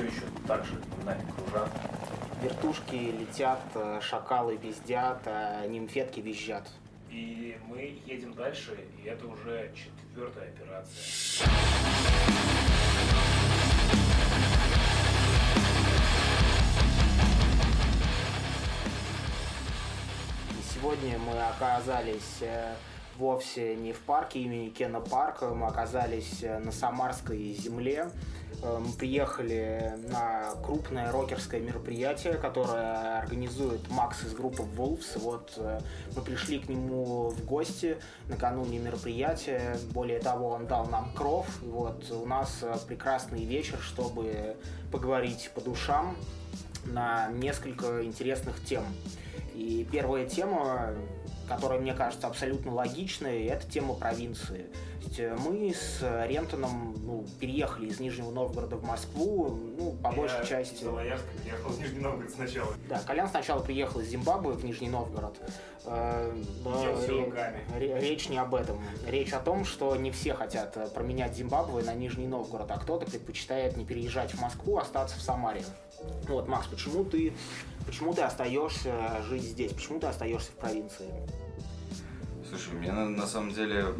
все еще так же нами кружат. Вертушки летят, э, шакалы пиздят, а нимфетки визжат. И мы едем дальше, и это уже четвертая операция. И сегодня мы оказались э, вовсе не в парке имени Кена Парка, мы оказались э, на Самарской земле. Э, Мы приехали на крупное рокерское мероприятие, которое организует Макс из группы Wolves. Вот э, мы пришли к нему в гости накануне мероприятия. Более того, он дал нам кров. Вот у нас прекрасный вечер, чтобы поговорить по душам на несколько интересных тем. И первая тема, которая мне кажется абсолютно логичной, это тема провинции. Э, мы с Рентоном ну, переехали из Нижнего Новгорода в Москву, ну, по большей Я части... из Белоярска приехал в Нижний Новгород сначала. Да, Колян сначала приехал из Зимбабве в Нижний Новгород. Э, но ре- речь не об этом. Речь о том, что не все хотят э, променять Зимбабве на Нижний Новгород, а кто-то предпочитает не переезжать в Москву, а остаться в Самаре. Вот, Макс, почему ты, почему ты остаешься жить здесь? Почему ты остаешься в провинции? Слушай, мне на, на самом деле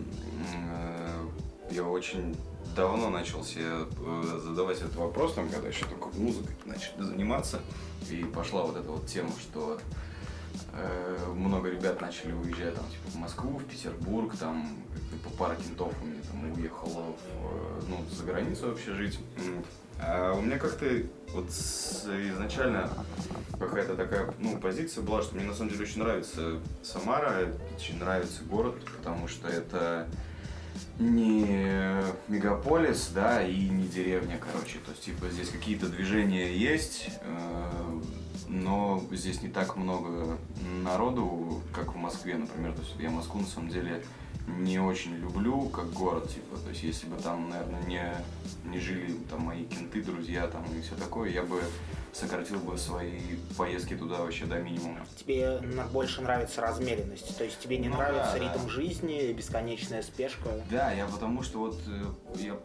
э, я очень давно начал себе э, задавать этот вопрос, там, когда еще только музыкой начали заниматься, и пошла вот эта вот тема, что э, много ребят начали уезжать там, типа, в Москву, в Петербург, там, по пара кентов у меня там уехала в, э, ну, за границу вообще жить. А у меня как-то вот изначально какая-то такая, ну, позиция была, что мне на самом деле очень нравится Самара, очень нравится город, потому что это не мегаполис, да, и не деревня, короче. То есть, типа, здесь какие-то движения есть, э, но здесь не так много народу, как в Москве, например. То есть, я Москву, на самом деле, не очень люблю как город, типа. То есть, если бы там, наверное, не, не жили там мои кенты, друзья там и все такое, я бы сократил бы свои поездки туда вообще до минимума. Тебе больше нравится размеренность, то есть тебе не Ну нравится да, ритм да. жизни, бесконечная спешка. Да, я потому что вот э, я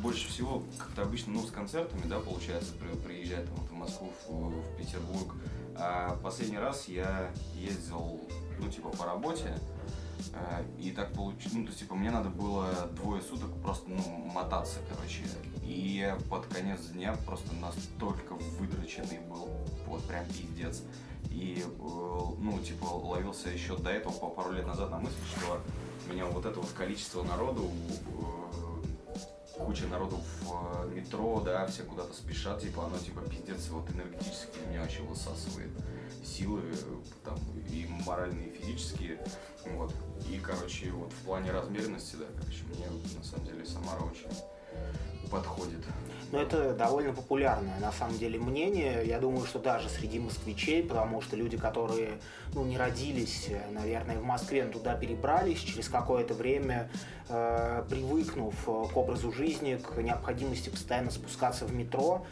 больше всего как-то обычно, ну, с концертами, да, получается, при- приезжать там, вот в Москву, в, в Петербург. А последний раз я ездил, ну, типа, по работе, и так получилось, ну, то есть, типа, мне надо было двое суток просто, ну, мотаться, короче. И под конец дня просто настолько выдроченный был, вот прям пиздец. И, э, ну, типа, ловился еще до этого, пару лет назад на мысль, что меня вот это вот количество народу, э, куча народу в э, метро, да, все куда-то спешат, типа, оно, типа, пиздец, вот энергетически меня вообще высасывает силы, э, там, и моральные, и физические, вот. И, короче, вот в плане размеренности, да, короче, мне, на самом деле, Самара очень подходит. Но это довольно популярное на самом деле мнение. Я думаю, что даже среди москвичей, потому что люди, которые ну, не родились, э, наверное, в Москве, но туда перебрались, через какое-то время, э, привыкнув э, к образу жизни, к необходимости постоянно спускаться в метро,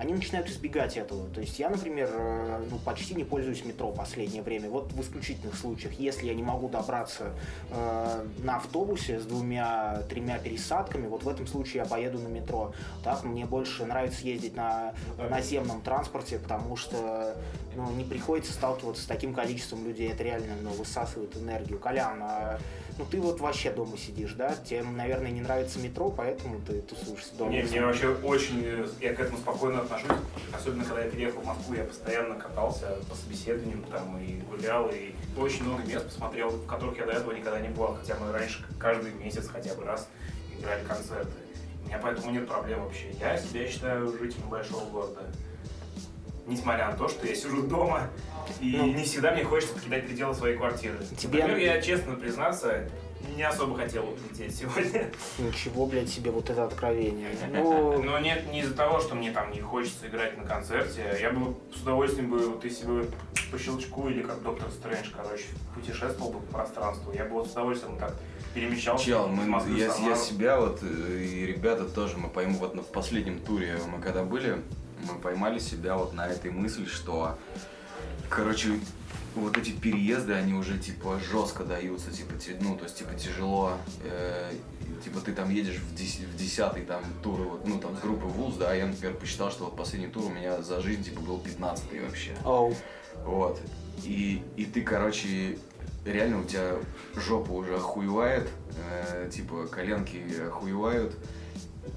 они начинают избегать этого. То есть я, например, э, ну, почти не пользуюсь метро в последнее время. Вот в исключительных случаях, если я не могу добраться э, на автобусе с двумя-тремя пересадками, вот в этом случае я поеду на метро. Так, мне больше нравится ездить на наземном транспорте, потому что ну, не приходится сталкиваться с таким количеством людей. Это реально ну, высасывает энергию. Колян, а, ну ты вот вообще дома сидишь, да? Тебе, наверное, не нравится метро, поэтому ты тусуешься дома. Не, мне вообще очень, я к этому спокойно отношусь, особенно когда я переехал в Москву, я постоянно катался по собеседованиям там и гулял, и очень много мест посмотрел, в которых я до этого никогда не бывал, хотя мы раньше каждый месяц хотя бы раз играли концерты. У меня поэтому нет проблем вообще. Я себя считаю жителем большого города. Несмотря на то, что я сижу дома, и Ну. не всегда мне хочется покидать пределы своей квартиры. Тебе- Например, я, честно признаться, не особо хотел лететь сегодня. Ничего, блядь, себе вот это откровение. Ну, Но нет, не из-за того, что мне там не хочется играть на концерте. Я бы с удовольствием бы, вот если бы по щелчку или как Доктор Стрэндж, короче, путешествовал бы по пространству. Я бы вот с удовольствием так перемещался. Чел, мы, я, я себя вот, э, и ребята тоже, мы пойму, вот на- в последнем туре мы когда были, мы поймали себя вот на этой мысли, что, короче, вот эти переезды, они уже типа жестко даются, типа, ну, то есть типа тяжело, э, типа ты там едешь в, дес, в десятый там тур, вот, ну там с группы ВУЗ, да, я, например, посчитал, что вот последний тур у меня за жизнь типа был 15 вообще. Oh. Вот. И, и ты, короче, реально у тебя жопа уже охуевает, э, типа коленки охуевают,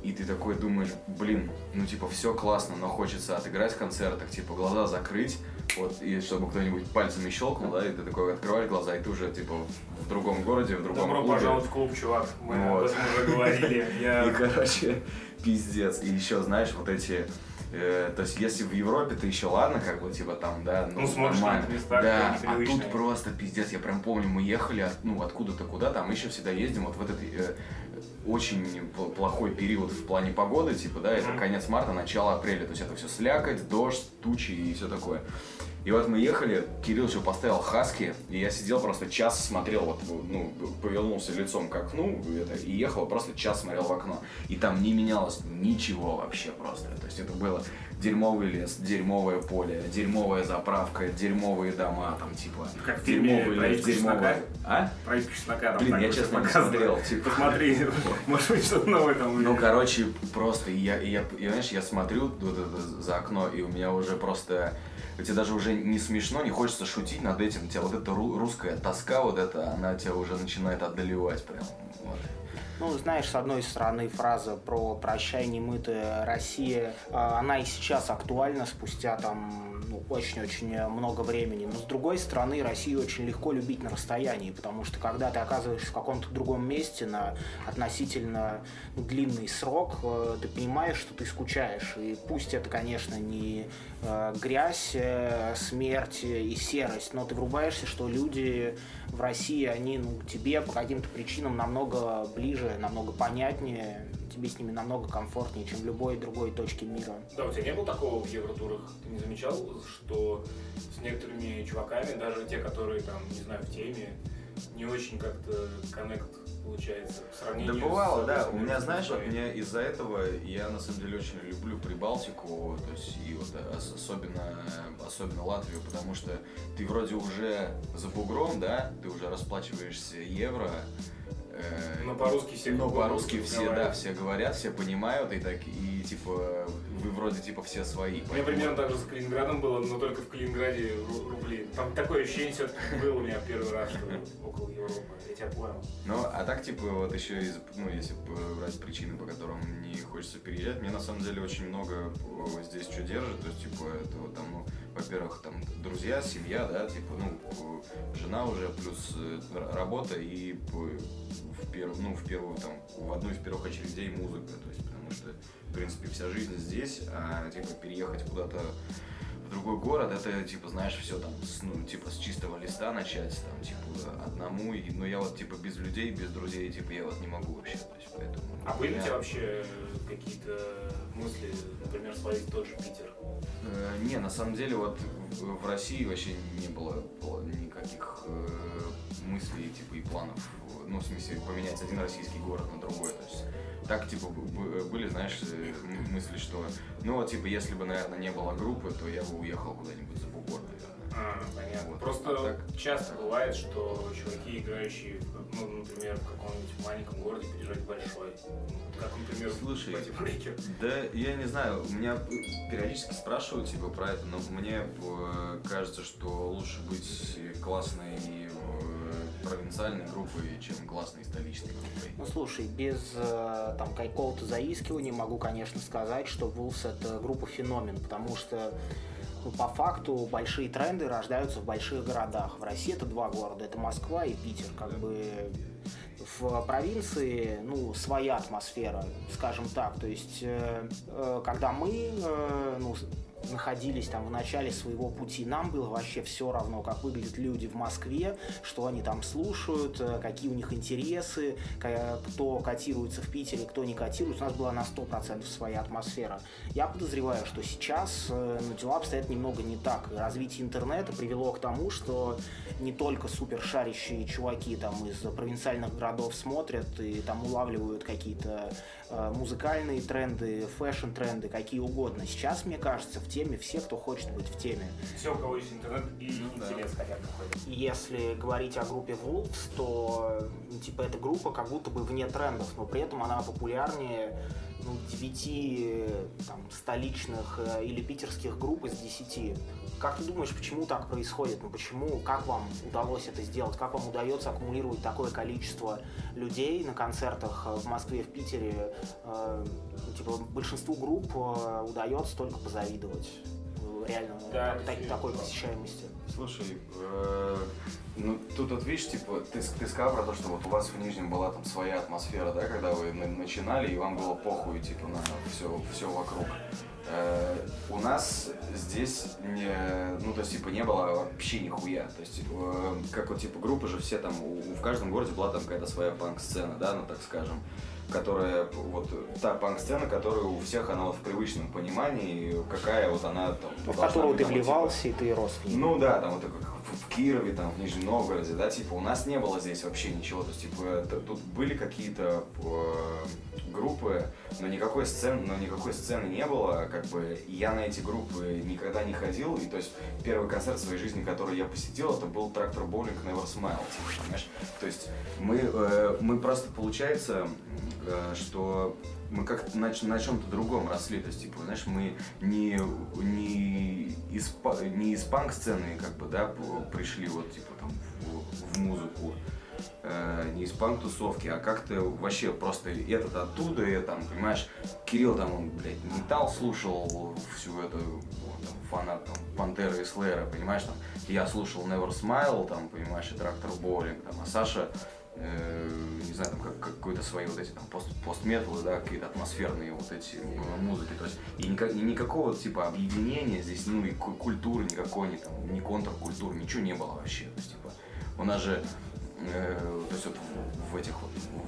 и ты такой думаешь, блин, ну типа все классно, но хочется отыграть в концертах, типа глаза закрыть, вот, и чтобы кто-нибудь пальцами щелкнул, да, и ты такой открываешь глаза, и ты уже типа в другом городе, в другом Добро клубе. пожаловать в клуб, чувак. Мы Вот. об этом уже говорили. Я... И, короче, пиздец. И еще, знаешь, вот эти... э, то есть, если в Европе ты еще ладно, как бы, типа там, да, ну, Ну, смотришь нормально. места, да, а тут просто пиздец. Я прям помню, мы ехали, от- ну, откуда-то куда, там еще всегда ездим, вот в этот э, очень пл- плохой период в плане погоды, типа, да, это Мгм. конец марта, начало апреля, то есть это все слякоть, дождь, тучи и все такое. И вот мы ехали, Кирилл еще поставил хаски, и я сидел просто час смотрел, вот, ну, повернулся лицом к окну, это, и ехал, просто час смотрел в окно. И там не менялось ничего вообще просто. То есть это было дерьмовый лес, дерьмовое поле, дерьмовая заправка, дерьмовые дома, там, типа, Как в фильме дерьмовый «Проект лес, чеснока». А? Проект чеснока там Блин, я честно не смотрел, типа. Посмотри, может быть что-то новое там Ну, короче, просто, я, я, и, знаешь, я смотрю вот это за окно, и у меня уже просто, тебе даже уже не смешно, не хочется шутить над этим, у тебя вот эта ру- русская тоска вот эта, она тебя уже начинает одолевать прям, вот. Ну, знаешь, с одной стороны, фраза про «прощай, немытая Россия», а, она и сейчас актуальна спустя там ну, очень-очень много времени. Но с другой стороны, Россию очень легко любить на расстоянии, потому что когда ты оказываешься в каком-то другом месте на относительно ну, длинный срок, э, ты понимаешь, что ты скучаешь. И пусть это, конечно, не э, грязь, э, смерть и серость, но ты врубаешься, что люди в России, они ну, тебе по каким-то причинам намного ближе, намного понятнее, тебе с ними намного комфортнее, чем в любой другой точке мира. Да, у тебя не было такого в Евротурах? Ты не замечал, что с некоторыми чуваками, даже те, которые там, не знаю, в теме, не очень как-то коннект получается в Да сравнении бывало, с- да. У меня, знаешь, вот меня из-за этого я на самом деле очень люблю Прибалтику, то есть и вот ос- особенно, особенно Латвию, потому что ты вроде уже за бугром, да, ты уже расплачиваешься евро. э, Но по-русски все кругом по-русски все, да, все говорят, все понимают, и так, и типа, вы вроде типа все свои. У меня примерно так же с Калининградом было, но только в Калининграде ру- рубли. Там такое ощущение все-таки было у меня первый раз, что около Европы. Я тебя понял. Ну, а так, типа, вот еще из, ну, если брать причины, по которым не хочется переезжать, мне на самом деле очень много э, здесь что держит, то есть, типа, это вот там, ну, во-первых, там, друзья, семья, да, типа, ну, э, жена уже, плюс э, работа и п- в первую, ну, в первую, там, в одну из первых очередей музыка, то есть, что, в принципе, вся жизнь здесь, а, типа, переехать куда-то в другой город, это, типа, знаешь, все там, с, ну, типа, с чистого листа начать, там, типа, одному, и, но я вот, типа, без людей, без друзей, типа, я вот не могу вообще, то есть, поэтому... А были у тебя вообще какие-то мысли, например, свалить тот же Питер? Э, Не, на самом деле вот в, в России вообще не было, было никаких э, мыслей типа и планов, ну в смысле поменять один российский город на другой, то есть так типа были, знаешь, э, мысли, что ну типа если бы, наверное, не было группы, то я бы уехал куда-нибудь за бугор, наверное. А, понятно. Вот. Просто А так? часто бывает, что чуваки, играющие, ну, например, в каком-нибудь маленьком городе, переезжают в большой. Как, например, Слушай, Пати Брейкер. Да, я не знаю, меня периодически спрашивают типа про это, но мне э, кажется, что лучше быть классной провинциальной группой, чем классной столичной группой. Ну слушай, без э, там какого-то заискивания могу, конечно, сказать, что Wolves это группа феномен, потому что ну, по факту большие тренды рождаются в больших городах. В России это два города, это Москва и Питер. Как бы в провинции, ну, своя атмосфера, скажем так. То есть, э, э, когда мы, э, ну, находились там в начале своего пути, нам было вообще все равно, как выглядят люди в Москве, что они там слушают, э, какие у них интересы, кто котируется в Питере, кто не котируется. У нас была на 100% своя атмосфера. Я подозреваю, что сейчас э, ну, дела обстоят немного не так. Развитие интернета привело к тому, что не только супер шарящие чуваки там из провинциальных городов смотрят и там улавливают какие-то э, музыкальные тренды, фэшн-тренды, какие угодно. Сейчас, мне кажется, в теме все, кто хочет быть в теме. Все, у кого есть интернет и Ну да. интерес хотя бы Если говорить о группе Wolves, то типа эта группа как будто бы вне трендов, но при этом она популярнее ну, 9 там, столичных э, или питерских групп из 10. Как ты думаешь, почему так происходит? Ну почему, как вам удалось это сделать? Как вам удается аккумулировать такое количество людей на концертах э, в Москве, в Питере? Э, ну, типа большинству групп э, удается только позавидовать. Э, Реально Да, так- такой посещаемости. Слушай, э, ну тут вот видишь, типа, ты, ты сказал про то, что вот у вас в Нижнем была там своя атмосфера, да, когда вы на- начинали, и вам было похуй, типа, на все, все вокруг. Э, у нас здесь не, ну, то есть, типа, не было вообще нихуя. То есть, э, как вот, типа, группы же все там, у- в каждом городе была там какая-то своя панк-сцена, да, ну, так скажем которая, вот, та панк-сцена, которая у всех, она вот в привычном понимании, какая вот она там... Ну, в которую ты вот, типа, вливался, и ты рос в ней. ну да, там вот как в Кирове, там в Нижнем Новгороде, да, типа у нас не было здесь вообще ничего, то есть типа т- тут были какие-то э, группы, но никакой сцены, но никакой сцены не было, как бы я на эти группы никогда не ходил, и то есть первый концерт в своей жизни, который я посетил, это был Трактор Боулинг Never Smile, типа, понимаешь? То есть мы, э, мы просто получается, э, что мы как-то на, на чем-то другом росли, то есть, типа, знаешь, мы не, не, из, не из панк-сцены, как бы, да, пришли вот, типа, там, в, в музыку, э, не из панк-тусовки, а как-то вообще просто этот оттуда, и там, понимаешь, Кирилл там, он, блядь, металл слушал, всю эту, вот, там, фанат, там, Пантеры и Слэра, понимаешь, там, я слушал Never Smile, там, понимаешь, и Трактор Боулинг, там, а Саша э, не знаю, там как, какой-то свои вот эти там пост, постметалы, да, какие-то атмосферные вот эти э, музыки, то есть и, ника- и никакого типа объединения здесь, ну и ку- культуры никакой, ни там, ни контркультуры, ничего не было вообще, то есть типа у нас же э, то есть вот в, в этих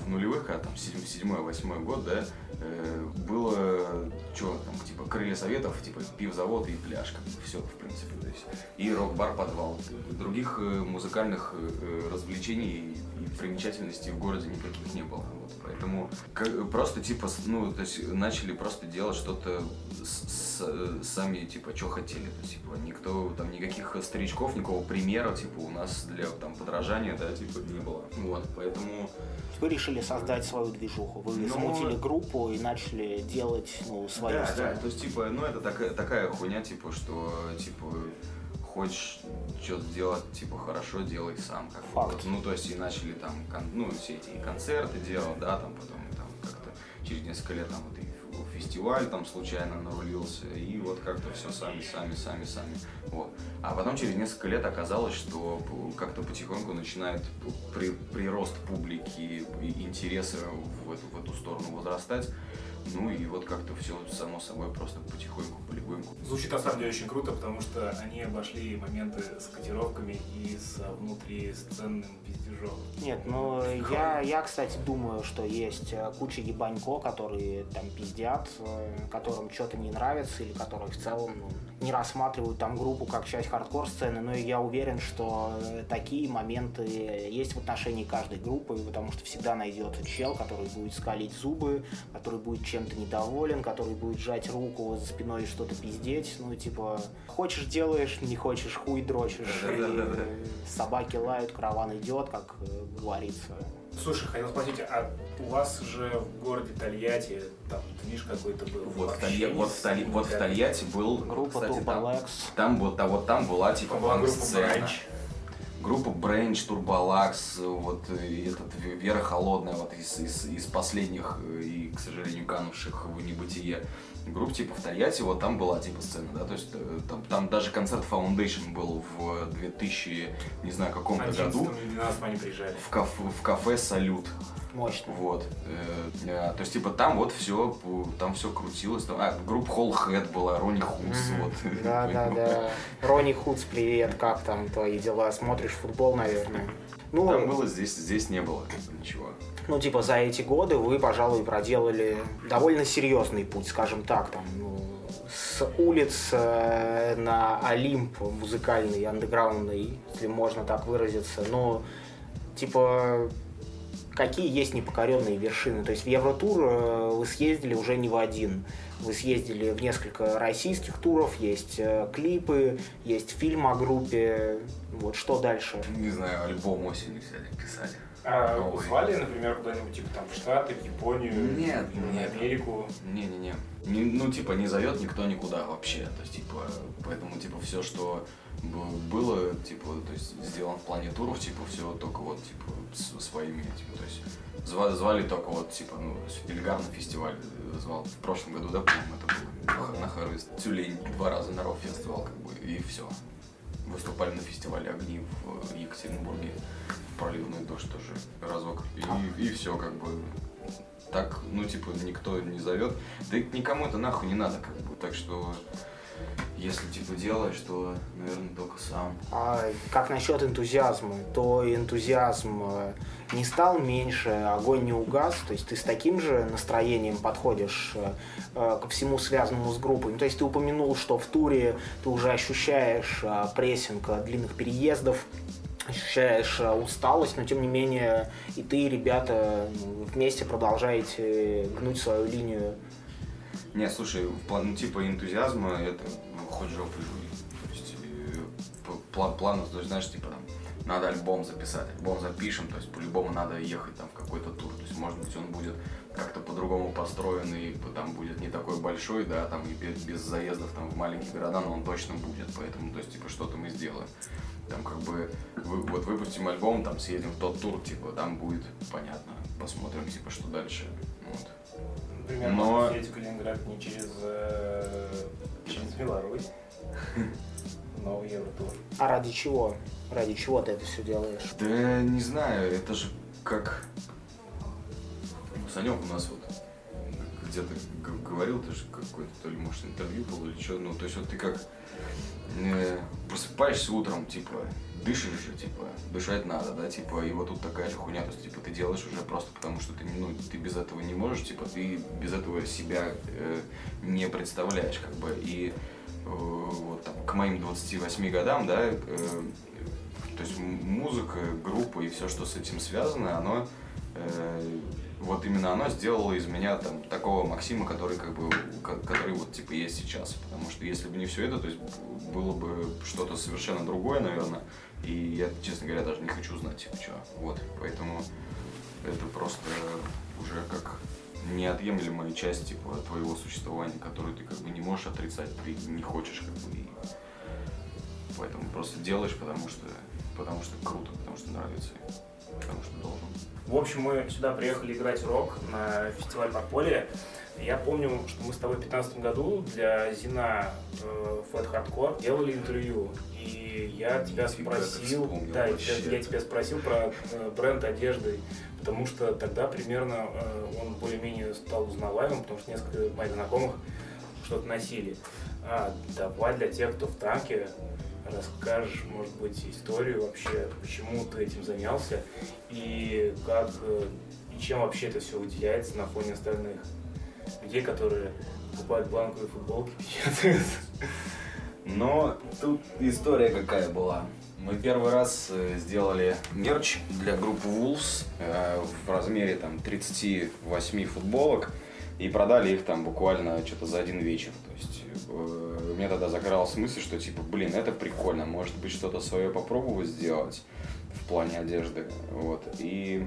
в нулевых, когда там седьмой, восьмой год, да, э, было что там, типа крылья советов, типа пивзавод и пляж, как бы все, в принципе, то есть и рок-бар подвал. Других э, музыкальных э, э, развлечений и примечательностей в городе никаких не было. Вот, поэтому как- просто типа, ну, то есть начали просто делать что-то с- с- сами, типа, что хотели. То есть, типа, никто, там, никаких старичков, никакого примера, типа, у нас для, там, подражания, да, типа, не было. Вот, поэтому... Вы решили создать свою движуху. Вы Ну, замутили группу и начали делать ну, свою Да, сцену. да, то есть, типа, ну, это такая, такая хуйня, типа, что, типа, хочешь что-то сделать, типа, хорошо, делай сам. Как Факт. вот. Ну, то есть, и начали там, кон- ну, все эти концерты делать, да, там, потом, там, как-то через несколько лет, там, вот и фестиваль там случайно нарулился, и вот как-то все сами, сами, сами, сами. Вот. А потом через несколько лет оказалось, что как-то потихоньку начинает при, прирост публики и интереса в эту, в эту сторону возрастать. Ну и вот как-то все само собой просто потихоньку, полегоньку. Звучит на самом деле очень круто, потому что они обошли моменты с котировками и с внутрисценным пиздежом. Нет, ну я, я, кстати, думаю, что есть э, куча ебанько, которые там пиздят, э, которым что-то не нравится или которые в целом ну, не рассматривают там группу как часть хардкор-сцены, но я уверен, что э, такие моменты есть в отношении каждой группы, потому что всегда найдется чел, который будет скалить зубы, который будет чем-то недоволен, который будет сжать руку за спиной и что-то пиздеть, ну типа хочешь делаешь, не хочешь хуй дрочишь, собаки лают, караван идет, как э, говорится. Слушай, хотел спросить, а у вас же в городе Тольятти там движ какой-то был? Вот в, Толья- вот, в Толь- вот в Тольятти был, Группа кстати, Turbo там, там вот, а вот там была типа Была группа панк-сцена. Бранч. Группа Бренч, Турболакс, вот этот Вера Холодная, вот из, из, из последних э, и, к сожалению, канувших в небытие групп, типа в Тольятти, вот там была типа сцена, да, то есть э, там, там даже концерт Foundation был в 2000, не знаю, каком-то году 11 они приезжали. в, кафе, в кафе «Салют». Мощно. Вот. Э, э, то есть, типа, там вот все, там все крутилось. Там, а, группа Холлхэт была, Ронни Хунс, вот. Да, да, да. Ронни Худс, привет, как там твои дела? Смотришь футбол, наверное? Ну, Там было, здесь, здесь не было. Ну, типа, за эти годы вы, пожалуй, проделали довольно серьезный путь, скажем так, там, ну, с улиц э, на Олимп музыкальный, андеграундный, если можно так выразиться. Но, типа, какие есть непокоренные вершины? То есть в Евротур э, вы съездили уже не в один. Вы съездили в несколько российских туров, есть э, клипы, есть фильм о группе. Вот что дальше? Не знаю, альбом осенью взяли, писали. А Ой. звали, например, куда-нибудь, типа, там, в Штаты, в Японию, Нет, в нет. Америку? Не-не-не. Не- ну, типа, не зовет никто никуда вообще. То есть, типа, поэтому, типа, все, что было, типа, то есть, сделано в плане туров, типа, все только вот, типа, с- своими, типа, то есть, зва- звали только вот, типа, ну, Эльгар на фестиваль звал. В прошлом году, да, по-моему, это было на- Харвест. Тюлень два раза на Рофест звал, как бы, и все. Выступали на фестивале «Огни» в э, Екатеринбурге. Проливной дождь тоже разок. И, и все, как бы, так, ну, типа, никто не зовет. Да никому это нахуй не надо, как бы. Так что, если, типа, делаешь, то, наверное, только сам. А как насчет энтузиазма? То энтузиазм э, не стал меньше, огонь не угас. То есть ты с таким же настроением подходишь э, э, ко всему связанному с группой. Ну, то есть ты упомянул, что в туре ты уже ощущаешь прессинг длинных переездов, ощущаешь усталость, но тем не менее и ты, и ребята ну, вместе продолжаете гнуть свою линию. Не, слушай, план, ну, типа, энтузиазма, это, ну, хоть жопой жуй. То есть, э, п- пла- план, то есть, знаешь, типа, там, надо альбом записать, альбом запишем, то есть, по-любому надо ехать там в какой-то тур. То есть, может быть, он будет как-то по-другому построен и там будет не такой большой, да, там и без, без заездов там в маленькие города, но он точно будет, поэтому, то есть, типа, что-то мы сделаем. Там как бы, вы- вот выпустим альбом, там съедем в тот тур, типа, там будет понятно, посмотрим, типа, что дальше. Например, Но- в Калининград не через, э, через Беларусь. Новый Евротур. А ради чего? Ради чего ты это все делаешь? Да не знаю, это же как... Ну, Санек у нас вот где-то г- говорил, ты же какой-то, то ли, может, интервью был или что, ну, то есть вот ты как э, просыпаешься утром, типа, дышишь же, типа, дышать надо, да, типа, и вот тут такая же хуйня, то есть, типа, ты делаешь уже просто потому, что ты, ну, ты без этого не можешь, типа, ты без этого себя э, не представляешь, как бы, и э, вот там, к моим 28 годам, да, э, то есть музыка, группа и все, что с этим связано, оно э, вот именно оно сделало из меня там такого Максима, который как бы ко- который вот типа есть сейчас. Потому что если бы не все это, то есть было бы что-то совершенно другое, наверное. И я, честно говоря, даже не хочу знать, типа, что. Вот. Поэтому это просто уже как неотъемлемая часть типа твоего существования, которую ты как бы не можешь отрицать, ты не хочешь как бы и поэтому просто делаешь, потому что потому что круто, потому что нравится, потому что должен. В общем, мы сюда приехали играть рок на фестиваль Подполье. Я помню, что мы с тобой в 2015 году для Зина э, Fat Hardcore делали интервью. И я тебя спросил, да, я я тебя спросил про э, бренд одежды, потому что тогда примерно э, он более-менее стал узнаваемым, потому что несколько моих знакомых что-то носили. А, давай для тех, кто в танке, расскажешь, может быть, историю вообще, почему ты этим занялся и как э, и чем вообще это все выделяется на фоне остальных людей, которые покупают бланковые футболки, печатают. Но тут история какая была. Мы первый раз э, сделали мерч для группы Wolves э, в размере там 38 футболок и продали их там буквально что-то за один вечер. То есть э, у меня тогда загоралась мысль, что типа, блин, это прикольно, может быть что-то свое попробовать сделать в плане одежды. Вот. И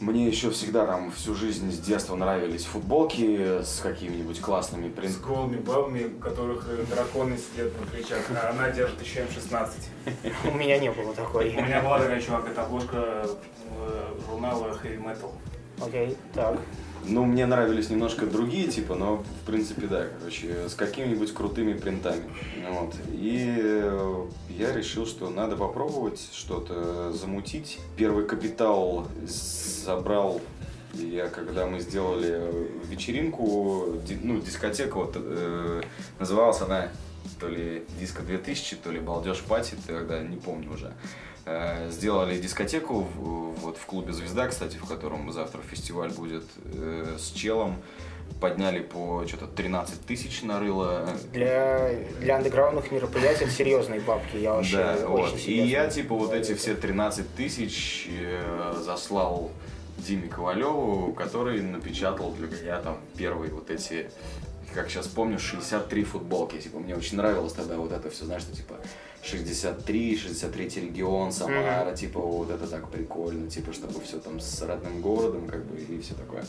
мне еще всегда там всю жизнь с детства нравились футболки с какими-нибудь классными С принтами. голыми бабами, у которых э, драконы сидят на плечах, а она держит еще М16. У меня не было У такой. меня была такая, чувак, это обложка э, журнала Heavy Metal. Окей, так. Ну, мне нравились немножко другие типа, но в принципе да, короче, с какими-нибудь крутыми принтами. Вот. И э, я решил, что надо попробовать что-то замутить. Первый капитал собрал я, когда мы сделали вечеринку, ди- ну, дискотека, вот, э, называлась она то ли Диско 2000, то ли Балдеж Пати, тогда не помню уже. Э, Сделали дискотеку в, вот в клубе «Звезда», кстати, в котором завтра фестиваль будет э, с челом. Подняли по что-то 13 тысяч нарыло. Для, для андеграундных мероприятий это серьезные бабки. Я вообще Да, очень вот. И я, типа, вот эти все 13 тысяч э, заслал Диме Ковалеву, который напечатал для меня там первые вот эти как сейчас помню, 63 футболки. Типа, мне очень нравилось тогда вот это все, знаешь, что типа 63, 63 регион, Самара, mm-hmm. типа, вот это так прикольно, типа, чтобы все там с родным городом, как бы, и все такое.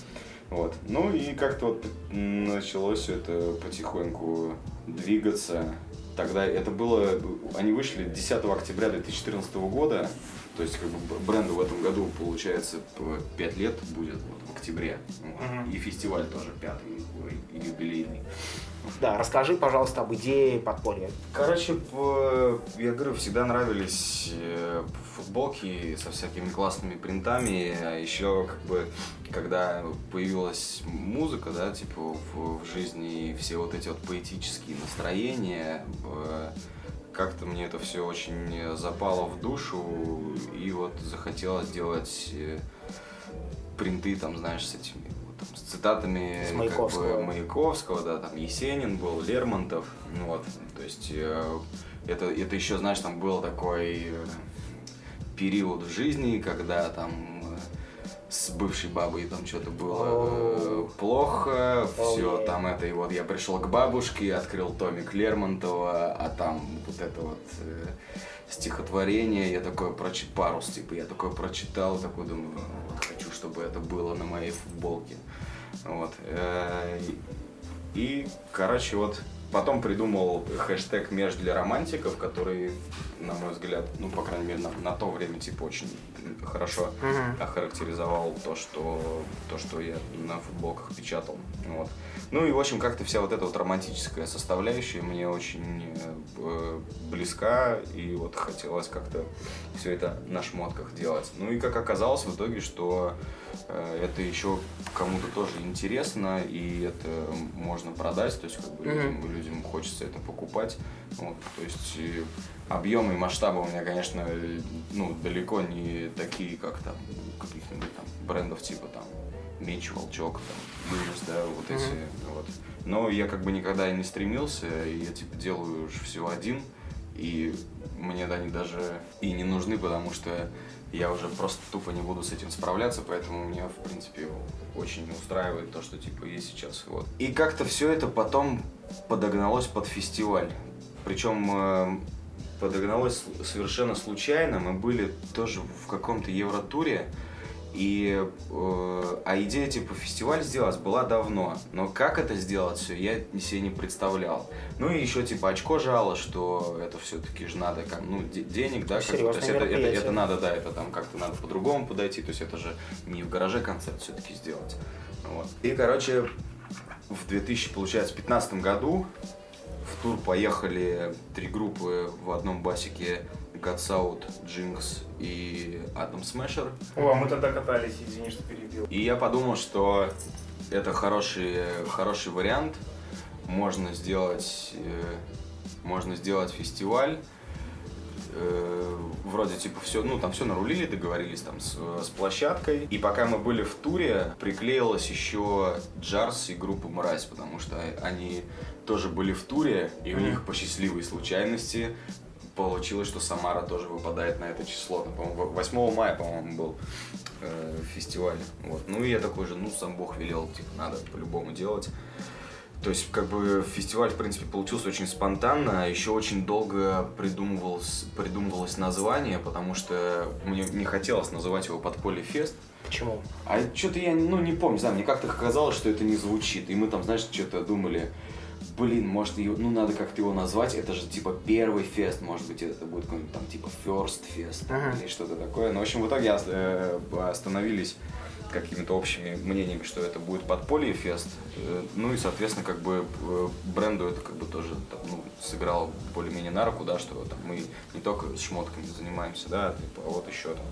Вот. Ну и как-то вот началось все это потихоньку двигаться. Тогда это было, они вышли 10 октября 2014 года, то есть как бы бренду в этом году получается 5 лет будет вот, в октябре. Вот. Uh-huh. И фестиваль тоже пятый юбилейный. Да, расскажи, пожалуйста, об идее подполья. Короче, я говорю, всегда нравились э, футболки со всякими классными принтами, а еще как бы, когда появилась музыка, да, типа в, в жизни все вот эти вот поэтические настроения, как-то мне это все очень запало в душу, и вот захотелось сделать э, принты, там, знаешь, с этими там, с цитатами с Маяковского. Как бы, Маяковского, да, там Есенин был, Лермонтов, ну вот, то есть э, это, это еще, знаешь, там был такой э, период в жизни, когда там с бывшей бабой там что-то было oh. плохо, oh, все, там это, и вот я пришел к бабушке, открыл томик Лермонтова, а там вот это вот э, стихотворение, я такое прочитал, парус, типа, я такое прочитал, такой думаю, вот хочу, чтобы это было на моей футболке. Вот. Э, и, короче, вот потом придумал хэштег «Меж для романтиков», который, на мой взгляд, ну, по крайней мере, на, на то время, типа, очень хорошо uh-huh. охарактеризовал то что, то, что я на футболках печатал. Вот. Ну и, в общем, как-то вся вот эта вот романтическая составляющая мне очень э, близка, и вот хотелось как-то все это на шмотках делать. Ну и как оказалось в итоге, что это еще кому-то тоже интересно, и это можно продать, то есть как бы mm-hmm. людям, людям хочется это покупать. Вот, то есть объемы и масштабы у меня, конечно, ну, далеко не такие, как там каких-нибудь там брендов типа там меч, волчок, там, Юнус, да, вот mm-hmm. эти, вот. Но я как бы никогда и не стремился, и я типа делаю уж все один, и мне они даже и не нужны, потому что я уже просто тупо не буду с этим справляться, поэтому меня, в принципе, очень устраивает то, что типа есть сейчас. Вот. И как-то все это потом подогналось под фестиваль. Причем э, подогналось совершенно случайно. Мы были тоже в каком-то евротуре, и, э, а идея типа фестиваль сделать была давно, но как это сделать все, я себе не представлял. Ну и еще типа очко жало, что это все-таки же надо как, ну, денег, да, как, то есть это, это, это надо, да, это там как-то надо по-другому подойти, то есть это же не в гараже концерт все-таки сделать. Вот. И, короче, в 2000, получается, 15 году в тур поехали три группы в одном басике Guts Out, Jinx и Atom Smasher. О, а мы тогда катались, извини, что перебил. И я подумал, что это хороший, хороший вариант. Можно сделать, э, можно сделать фестиваль. Э, вроде типа все, ну там все нарулили, договорились там с, с площадкой. И пока мы были в туре, приклеилась еще Джарс и группа Мразь, потому что они тоже были в туре, и у них по счастливой случайности получилось, что Самара тоже выпадает на это число. По-моему, 8 мая, по-моему, был э, фестиваль. Вот. Ну и я такой же, ну, сам Бог велел, типа, надо по-любому делать. То есть, как бы, фестиваль, в принципе, получился очень спонтанно. Еще очень долго придумывалось, придумывалось название, потому что мне не хотелось называть его «Подполье фест». Почему? А что-то я, ну, не помню, знаю, мне как-то казалось, что это не звучит. И мы там, знаешь, что-то думали, блин, может, его, ну, надо как-то его назвать, это же, типа, первый фест, может быть, это будет какой-нибудь там, типа, first fest uh-huh. или что-то такое. Но, в общем, в итоге э, остановились какими-то общими мнениями, что это будет подполье фест. Э, ну и, соответственно, как бы э, бренду это как бы тоже там, ну, сыграло более-менее на руку, да, что там, мы не только с шмотками занимаемся, да, типа, а вот еще там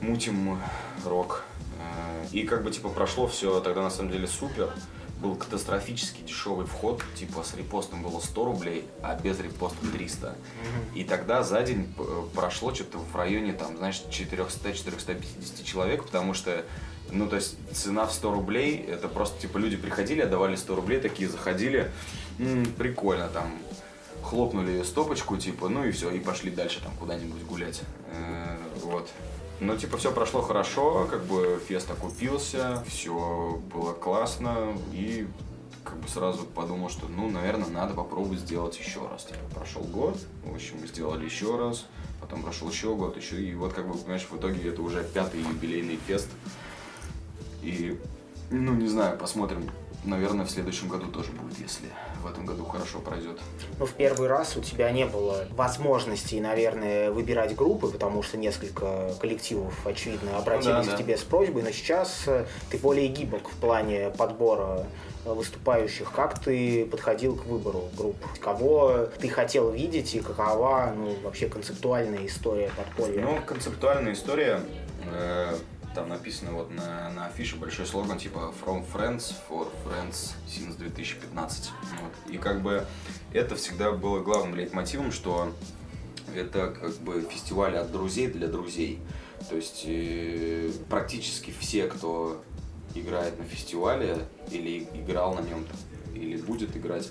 мутим рок. И как бы типа прошло все тогда на самом деле супер был катастрофически дешевый вход, типа с репостом было 100 рублей, а без репоста 300. И тогда за день э, прошло что-то в районе, там, знаешь, 400-450 человек, потому что, ну, то есть цена в 100 рублей, это просто, типа, люди приходили, отдавали 100 рублей, такие заходили, м-м, прикольно, там, хлопнули стопочку, типа, ну и все, и пошли дальше там куда-нибудь гулять. Э-э- вот. Ну, типа, все прошло хорошо, как бы фест окупился, все было классно, и как бы сразу подумал, что, ну, наверное, надо попробовать сделать еще раз. Типа, прошел год, в общем, мы сделали еще раз, потом прошел еще год, еще, и вот, как бы, понимаешь, в итоге это уже пятый юбилейный фест. И, ну, не знаю, посмотрим, наверное, в следующем году тоже будет, если в этом году хорошо пройдет. Ну, в первый раз у тебя не было возможности, наверное, выбирать группы, потому что несколько коллективов, очевидно, обратились ну, да, да. к тебе с просьбой, но сейчас э, ты более гибок в плане подбора э, выступающих. Как ты подходил к выбору групп? Кого ты хотел видеть и какова ну, вообще концептуальная история подполья? Ну, концептуальная история э там написано вот на, на афише большой слоган типа From Friends for Friends since 2015. Вот. И как бы это всегда было главным лейтмотивом, что это как бы фестиваль от друзей для друзей. То есть э, практически все, кто играет на фестивале или играл на нем, или будет играть,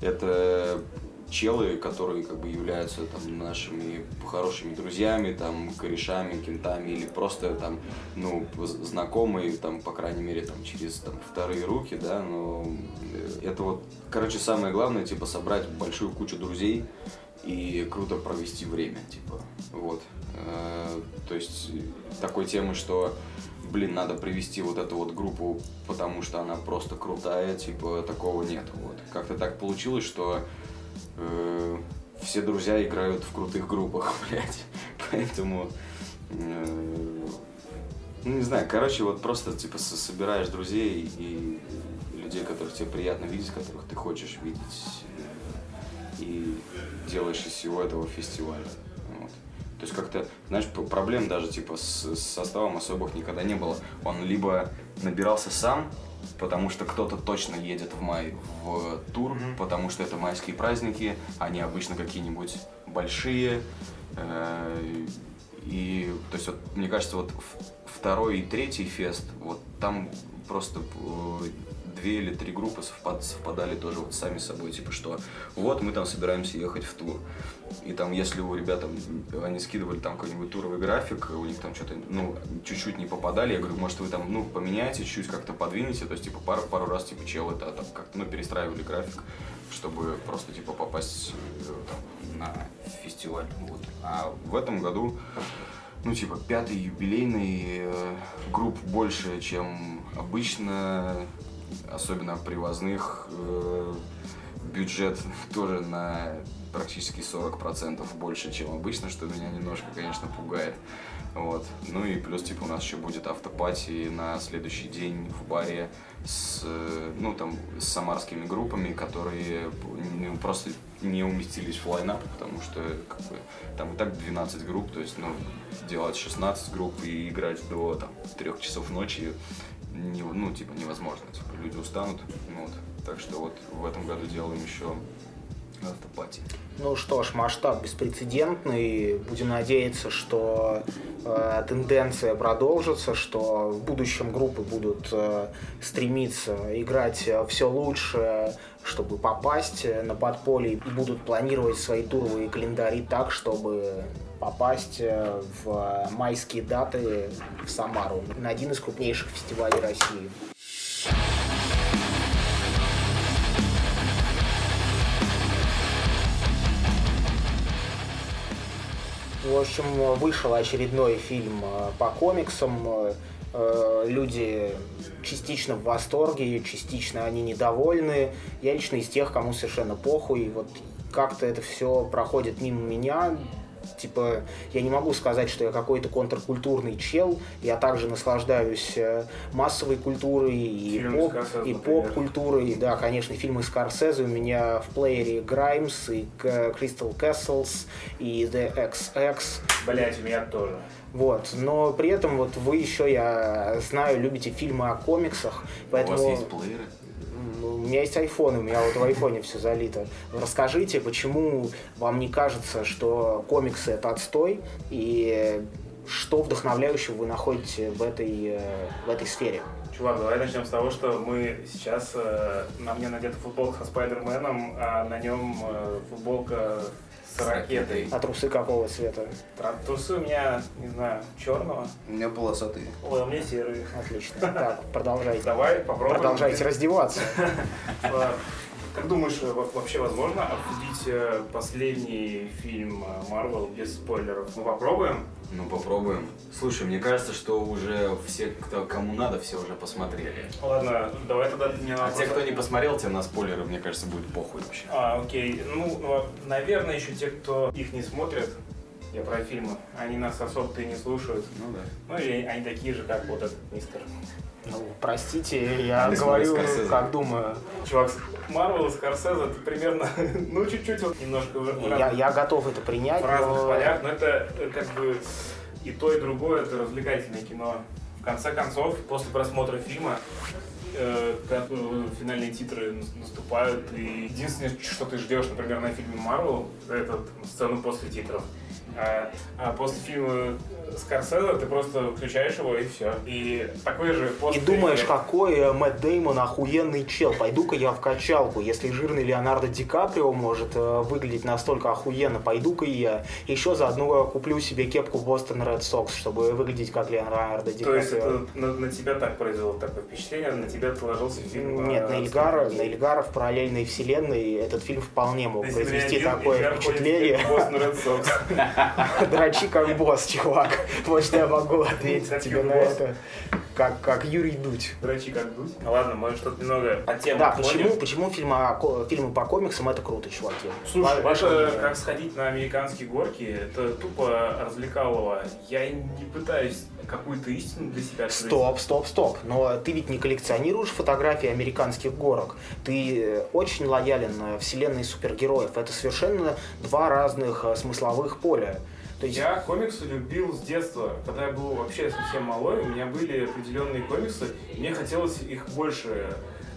это челы, которые как бы являются там нашими хорошими друзьями, там, корешами, кентами или просто там, ну, знакомые, там, по крайней мере, там, через там, вторые руки, да, но э, это вот, короче, самое главное, типа, собрать большую кучу друзей и круто провести время, типа, вот. Э, то есть такой темы, что блин, надо привести вот эту вот группу, потому что она просто крутая, типа, такого нет. Вот. Как-то так получилось, что э, все друзья играют в крутых группах, блядь. Поэтому, э, ну не знаю, короче, вот просто типа собираешь друзей и людей, которых тебе приятно видеть, которых ты хочешь видеть, э, и делаешь из всего этого фестиваля. Вот. То есть как-то, знаешь, проблем даже типа с, составом особых никогда не было. Он либо набирался сам, потому что кто-то точно едет в май в тур, mm-hmm. потому что это майские праздники, они обычно какие-нибудь большие. Э, и, то есть, вот, мне кажется, вот второй и третий фест, вот там просто э, две или три группы совпад, совпадали тоже вот сами собой, типа что вот мы там собираемся ехать в тур. И там, если у ребят, они скидывали там какой-нибудь туровый график, у них там что-то, ну, чуть-чуть не попадали, я говорю, может вы там, ну, поменяете, чуть-чуть как-то подвинете, то есть, типа, пару, пару раз, типа, чел это там как-то, ну, перестраивали график, чтобы просто, типа, попасть э, там, на фестиваль, вот. А в этом году ну, типа, пятый юбилейный, э, групп больше, чем обычно особенно привозных, э, бюджет тоже на практически 40% больше, чем обычно, что меня немножко, конечно, пугает. Вот. Ну и плюс, типа, у нас еще будет автопати на следующий день в баре с, э, ну, там, с самарскими группами, которые ну, просто не уместились в лайнап, потому что, как бы, там и так 12 групп, то есть, ну, делать 16 групп и играть до, там, 3 часов ночи не, ну, типа, невозможно. Типа, люди устанут. Вот. Так что вот в этом году делаем еще автопати. Ну что ж, масштаб беспрецедентный. Будем надеяться, что э, тенденция продолжится, что в будущем группы будут э, стремиться играть все лучше, чтобы попасть на подполье, и будут планировать свои туровые календари так, чтобы попасть э, в майские даты в Самару на один из крупнейших фестивалей России. В общем, вышел очередной фильм э, по комиксам. Э, люди частично в восторге, частично они недовольны. Я лично из тех, кому совершенно похуй. Вот как-то это все проходит мимо меня типа, я не могу сказать, что я какой-то контркультурный чел, я также наслаждаюсь э, массовой культурой и поп, и поп-культурой, да, конечно, фильмы Скорсезе у меня в плеере Граймс и Crystal Castles и The XX. Блять, у меня тоже. Вот. Но при этом вот вы еще, я знаю, любите фильмы о комиксах, поэтому... У вас есть плееры? У меня есть iPhone, у меня вот в айфоне все залито. Расскажите, почему вам не кажется, что комиксы это отстой, и что вдохновляющего вы находите в этой, э, в этой сфере? Чувак, давай начнем с того, что мы сейчас, э, на мне надета футболка со Спайдерменом, а на нем э, футболка с ракетой. А трусы какого цвета? Трусы у меня, не знаю, черного. У меня полосатые. Ой, у меня серые. Отлично. Так, продолжайте. Давай попробуем. Продолжайте раздеваться. А, Как думаешь, э, во- вообще возможно обсудить э, последний фильм Марвел без спойлеров? Мы попробуем? Ну попробуем. Слушай, мне кажется, что уже все, кто, кому надо, все уже посмотрели. Ладно, давай тогда мне А те, кто не посмотрел, тем на спойлеры, мне кажется, будет похуй вообще. А, окей. Ну, ну, наверное, еще те, кто их не смотрит, я про фильмы, они нас особо-то и не слушают. Ну да. Ну, или они такие же, как вот этот мистер. Ну, простите, я Или говорю, как думаю. Чувак, Марвел и Скорсезе, это примерно, ну, чуть-чуть вот немножко в в Я, я готов это принять, в разных но полях, но это как бы и то, и другое, это развлекательное кино. В конце концов, после просмотра фильма, э, когда э, финальные титры нас- наступают, и единственное, что ты ждешь, например, на фильме Марвел, это сцену после титров. А, а после фильма Скорсезе ты просто включаешь его и все. И такой же И после... думаешь, какой э, Мэтт Деймон охуенный чел. Пойду-ка я в качалку. Если жирный Леонардо Ди Каприо может э, выглядеть настолько охуенно, пойду-ка и я. Еще заодно куплю себе кепку Бостон Ред Сокс, чтобы выглядеть как Леонардо Ди То есть Каприо. это на, на тебя так произвело такое впечатление, на тебя отложился фильм? Нет, э, на Эльгара, «Скорпион». на Эльгара в параллельной вселенной этот фильм вполне мог произвести такое впечатление. Дрочи как босс, чувак. Вот что я могу ответить Как тебе Юрий на это. Как, как Юрий Дудь. Дрочи как дуть. Ну ладно, может что-то немного от темы Да, почему, почему фильмы, фильмы по комиксам это круто, чуваки? Слушай, Ва- ваше это как сходить на американские горки, это тупо развлекалово. Я не пытаюсь какую-то истину для себя открыть. Стоп, стоп, стоп. Но ты ведь не коллекционируешь фотографии американских горок. Ты э, очень лоялен э, вселенной супергероев. Это совершенно два разных э, смысловых поля. Я комиксы любил с детства. Когда я был вообще совсем малой, у меня были определенные комиксы, и мне хотелось их больше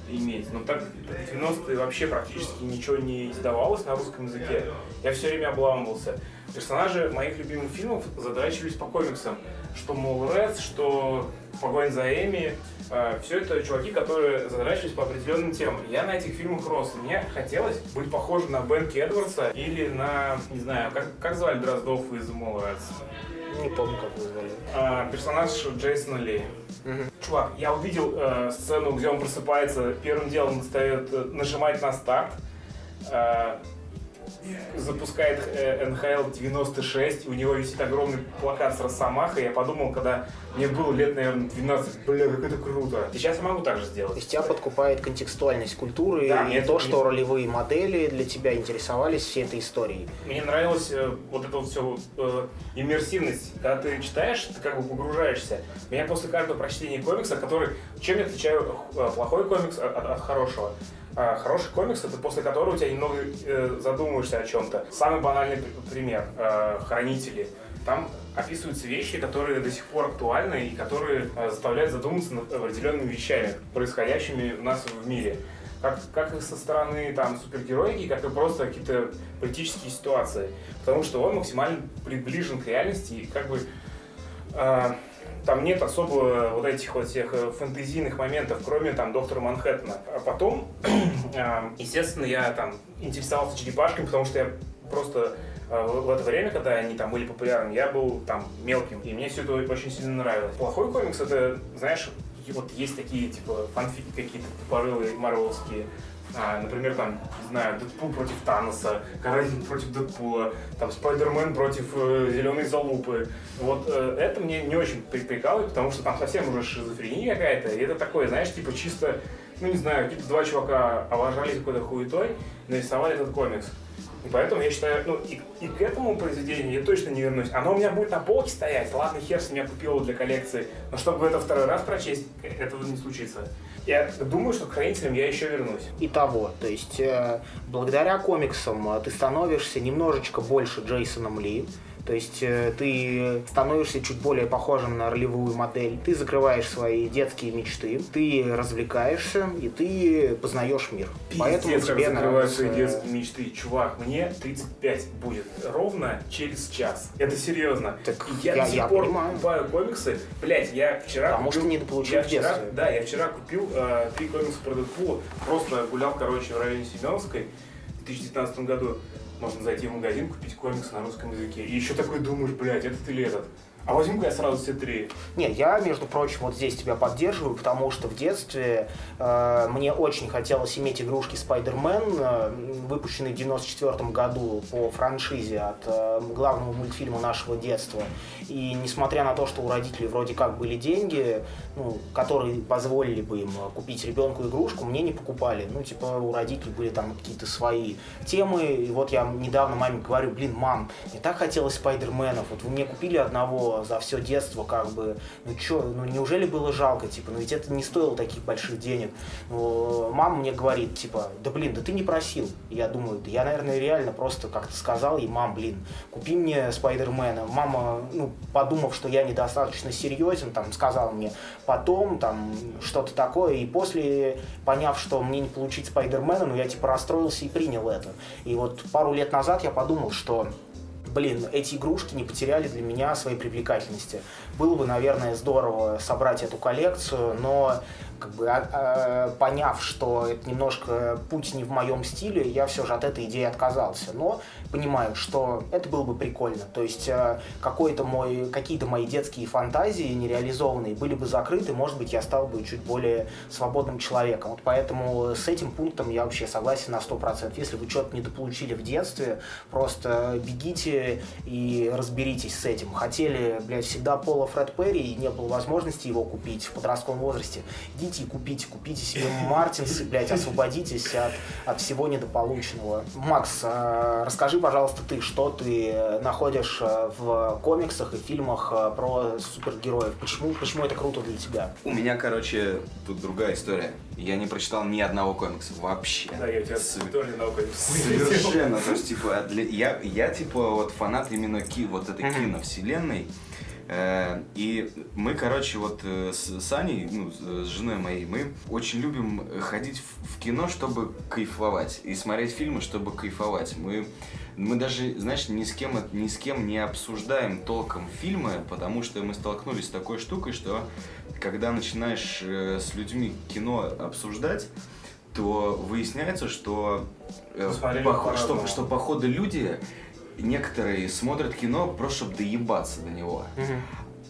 иметь. Но так в 90-е вообще практически ничего не издавалось на русском языке. Я все время обламывался. Персонажи моих любимых фильмов задрачивались по комиксам. Что Мол Рэдс, что Погонь за Эми. Все это чуваки, которые задрачивались по определенным темам. Я на этих фильмах рос. Мне хотелось быть похожим на Бенки Эдвардса или на, не знаю, как, как звали Дроздов из Мол Рэдс? не помню, как вы звали. А, персонаж Джейсона Ли. Мгм. Чувак, я увидел э, сцену, где он просыпается, первым делом достает, э, нажимает на старт, э, запускает э, НХЛ 96, у него висит огромный плакат с Росомахой. Я подумал, когда мне было лет, наверное, 12, бля, как это круто. Сейчас я могу так же То сделать. есть тебя подкупает контекстуальность культуры Да, и то, что ролевые модели для тебя интересовались всей этой историей. Мне нравилась э, вот эта вот все э, иммерсивность. Когда ты читаешь, ты как бы погружаешься. Меня после каждого прочтения комикса, который... Чем я отличаю э, плохой комикс от, от хорошего? А, хороший комикс это после которого у тебя немного э, задумываешься о чем-то. Самый банальный пример. э, Хранители. Там описываются вещи, которые до сих пор актуальны и которые э, заставляют задуматься над определенными вещами, происходящими у нас в мире. Как, как и со стороны там супергероики, как и просто какие-то политические ситуации. Потому что он максимально приближен к реальности и как бы э, там нет особо вот этих вот всех э, фэнтезийных моментов, кроме там доктора Манхэттена. А потом, э, естественно, я там интересовался черепашками, потому что я просто э, в это время, когда они там были популярны, я был там мелким, и мне все это очень сильно нравилось. Плохой комикс это, знаешь, вот есть такие типа фанфики какие-то тупорылые марвеловские, а, например, там, не знаю, Дэдпул против Таноса, Каразин против Дэдпула, там, Спайдермен против э, Зеленой Залупы. Вот э, это мне не очень при- прикалывает, потому что там совсем уже шизофрения какая-то, и это такое, знаешь, типа чисто, ну не знаю, какие-то два чувака облажались какой-то хуетой, нарисовали этот комикс. И поэтому я считаю, ну и, и к этому произведению я точно не вернусь. Оно у меня будет на полке стоять, ладно, хер с меня купил его для коллекции, но чтобы это второй раз прочесть, этого не случится. Я думаю, что к хранителям я еще вернусь. Итого, то есть э, благодаря комиксам э, ты становишься немножечко больше Джейсоном Ли, то есть э, ты становишься чуть более похожим на ролевую модель, ты закрываешь свои детские мечты, ты развлекаешься и ты познаешь мир. Поэтому Пиздец, как тебе закрывают свои детские мечты. Чувак, мне 35 будет ровно через час. Это серьезно. Так И я, я- до сих я пор понимаю. покупаю комиксы. Блять, я вчера Потому что недополучил я в вчера, детстве. Да, я вчера купил э, три комикса про Дэдпула. Просто гулял, короче, в районе Семеновской в 2019 году. Можно зайти в магазин, купить комиксы на русском языке. И еще такой думаешь, блядь, этот или этот. А возьму-ка я сразу все три. Не, я, между прочим, вот здесь тебя поддерживаю, потому что в детстве э, мне очень хотелось иметь игрушки Спайдермен, э, выпущенные в 94 году по франшизе от э, главного мультфильма нашего детства. И несмотря на то, что у родителей вроде как были деньги, ну, которые позволили бы им купить ребенку игрушку, мне не покупали. Ну, типа, у родителей были там какие-то свои темы. И вот я недавно маме говорю, блин, мам, мне так хотелось Спайдерменов, вот вы мне купили одного за все детство, как бы, ну что, ну неужели было жалко, типа, ну ведь это не стоило таких больших денег. Ну, мама мне говорит, типа, да блин, да ты не просил. Я думаю, да я, наверное, реально просто как-то сказал ей, мам, блин, купи мне Спайдермена. Мама, ну, подумав, что я недостаточно серьезен, там, сказала мне потом, там, что-то такое, и после, поняв, что мне не получить Спайдермена, ну, я, типа, расстроился и принял это. И вот пару лет назад я подумал, что блин, эти игрушки не потеряли для меня своей привлекательности. Было бы, наверное, здорово собрать эту коллекцию, но как бы а, а, поняв, что это немножко путь не в моем стиле, я все же от этой идеи отказался. Но понимаю, что это было бы прикольно. То есть а, какой-то мой, какие-то мои детские фантазии нереализованные были бы закрыты, может быть, я стал бы чуть более свободным человеком. Вот поэтому с этим пунктом я вообще согласен на 100%. Если вы что-то недополучили в детстве, просто бегите и разберитесь с этим. Хотели, блядь, всегда Пола Фред Перри, и не было возможности его купить в подростковом возрасте идите и купите, купите себе Мартинсы, блядь, освободитесь от, от всего недополученного. Макс, э, расскажи, пожалуйста, ты, что ты находишь э, в комиксах и фильмах э, про супергероев? Почему, почему это круто для тебя? У меня, короче, тут другая история. Я не прочитал ни одного комикса вообще. Да, я тебя С... тоже ни одного комикса Совершенно. То есть, типа, для... я, я, типа, вот фанат именно ки... вот этой киновселенной. Э, и мы, короче, вот э, с Саней, ну, с женой моей, мы очень любим ходить в кино, чтобы кайфовать. И смотреть фильмы, чтобы кайфовать. Мы, мы даже, знаешь, ни с, кем, ни с кем не обсуждаем толком фильмы, потому что мы столкнулись с такой штукой, что когда начинаешь э, с людьми кино обсуждать, то выясняется, что, по, что, что походу люди некоторые смотрят кино просто, чтобы доебаться до него. Угу.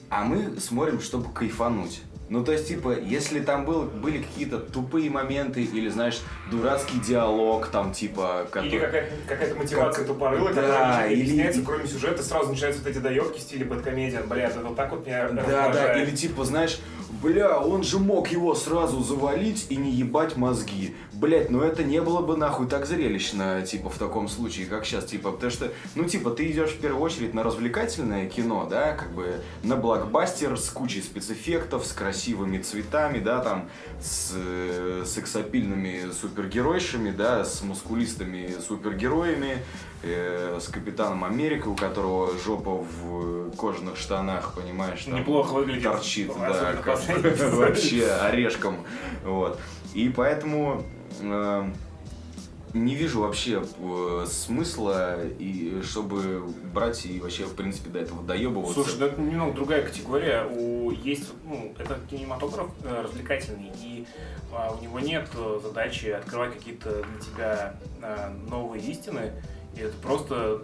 А мы смотрим, чтобы кайфануть. Ну, то есть, типа, если там был, были какие-то тупые моменты, или, знаешь, дурацкий диалог, там, типа... Который... Или какая-то, какая мотивация как... тупорыла, да, когда или... объясняется, кроме сюжета, сразу начинаются вот эти доебки в стиле бэткомедиан. Бля, это вот так вот меня Да, да, или, типа, знаешь, бля, он же мог его сразу завалить и не ебать мозги. Блять, ну это не было бы нахуй так зрелищно, типа, в таком случае, как сейчас, типа, потому что, ну, типа, ты идешь в первую очередь на развлекательное кино, да, как бы на блокбастер с кучей спецэффектов, с красивыми цветами, да, там, с э, сексапильными супергеройшами, да, с мускулистыми супергероями, э, с Капитаном Америка, у которого жопа в кожаных штанах, понимаешь, там Неплохо выглядит. торчит, да, как, вообще орешком, вот. И поэтому не вижу вообще э, смысла, и чтобы брать и вообще, в принципе, до этого доебываться. Слушай, да это немного другая категория. У, есть, ну, это кинематограф э, развлекательный, и а, у него нет задачи открывать какие-то для тебя а, новые истины. И это просто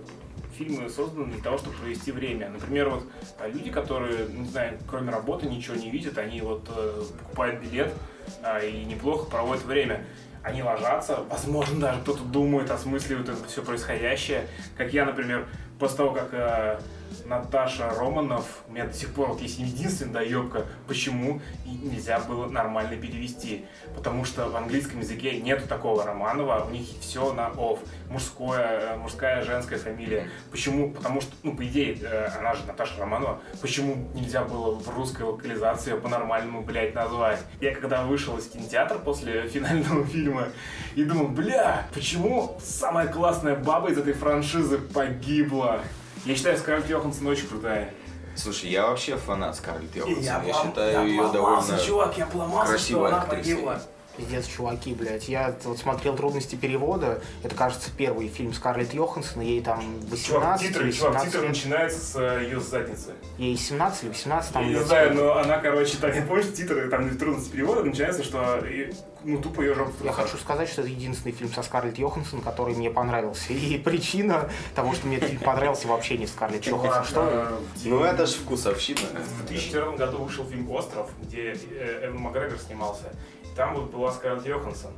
фильмы созданы для того, чтобы провести время. Например, вот а, люди, которые, не знаю, кроме работы ничего не видят, они вот э, покупают билет а, и неплохо проводят время. Они ложатся, возможно, даже кто-то думает, осмысливает это все происходящее. Как я, например, после того, как э, Наташа Романов, у меня до сих пор вот есть единственная доебка, почему нельзя было нормально перевести. Потому что в английском языке нету такого Романова, у них все на off. Мужское, мужская, женская фамилия. Почему? Потому что, ну, по идее, э, она же Наташа Романова, почему нельзя было в русской локализации по-нормальному, блядь, назвать? Я когда вышел из кинотеатра после финального фильма и думал, бля, почему самая классная баба из этой франшизы погибла? Я считаю, Скарлетт Йоханссон очень крутая. Слушай, я вообще фанат Скарлетт Йоханссон. Я, я считаю я ее довольно чувак, я красивой что она актрисой. погибла. Пиздец, чуваки, блядь. Я вот смотрел «Трудности перевода». Это, кажется, первый фильм Скарлетт Йоханссон. Ей там 18 Чувак, титры, или чувак, 17 титр лет. начинается с э, ее задницы. Ей 17 или 18 там Я не знаю, но она, короче, там, не помнишь, титры, там, трудности перевода начинается, что, и, ну, тупо ее жопу в Я хочу сказать, что это единственный фильм со Скарлетт Йоханссон, который мне понравился. И причина того, что мне этот фильм понравился, вообще не Скарлетт Йоханссон. Что э, Ну это ж вкусовщина. В 2004 году вышел фильм «Остров», где э, Эван Макгрегор снимался. Там вот была Скарлетт Йоханссон.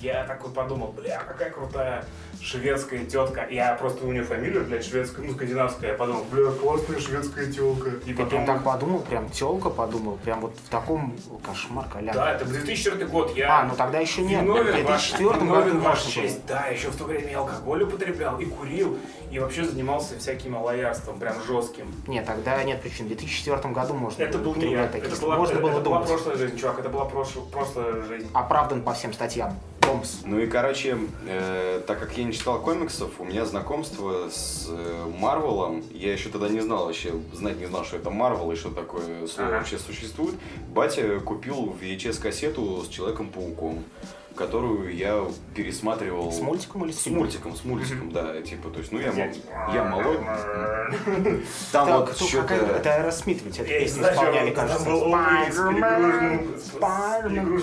Я такой подумал, бля, какая крутая шведская тетка. Я просто у нее фамилия, блядь, шведская, ну, скандинавская. Я подумал, бля, классная шведская телка. И Ты прям потом... так подумал, прям телка подумал, прям вот в таком кошмар, колян. Да, это 2004 год. Я А, ну тогда еще нет. Виновен, ваш, 2004 году виновен было. честь. Да, еще в то время и алкоголь употреблял, и курил, и вообще занимался всяким малоярством, прям жестким. Нет, тогда нет причин. В 2004 году можно Это было был не я, такие это была, Можно это, было это была думать. прошлая жизнь, чувак, это была прошлая, прошлая жизнь. Оправдан по всем статьям. Бомс. Ну и, короче, э, так как я не читал комиксов, у меня знакомство с э, Марвелом, я еще тогда не знал вообще, знать не знал, что это Марвел и что такое слово Ага. вообще существует. Батя купил VHS-кассету с Человеком-пауком, которую я пересматривал... С мультиком или с С мультиком, с мультиком, да, типа, то есть, ну я, Я- мол- я молод. Там Так, вот что-то... это Аэросмит ведь, эту песню исполняли, кажется. Spider-Man.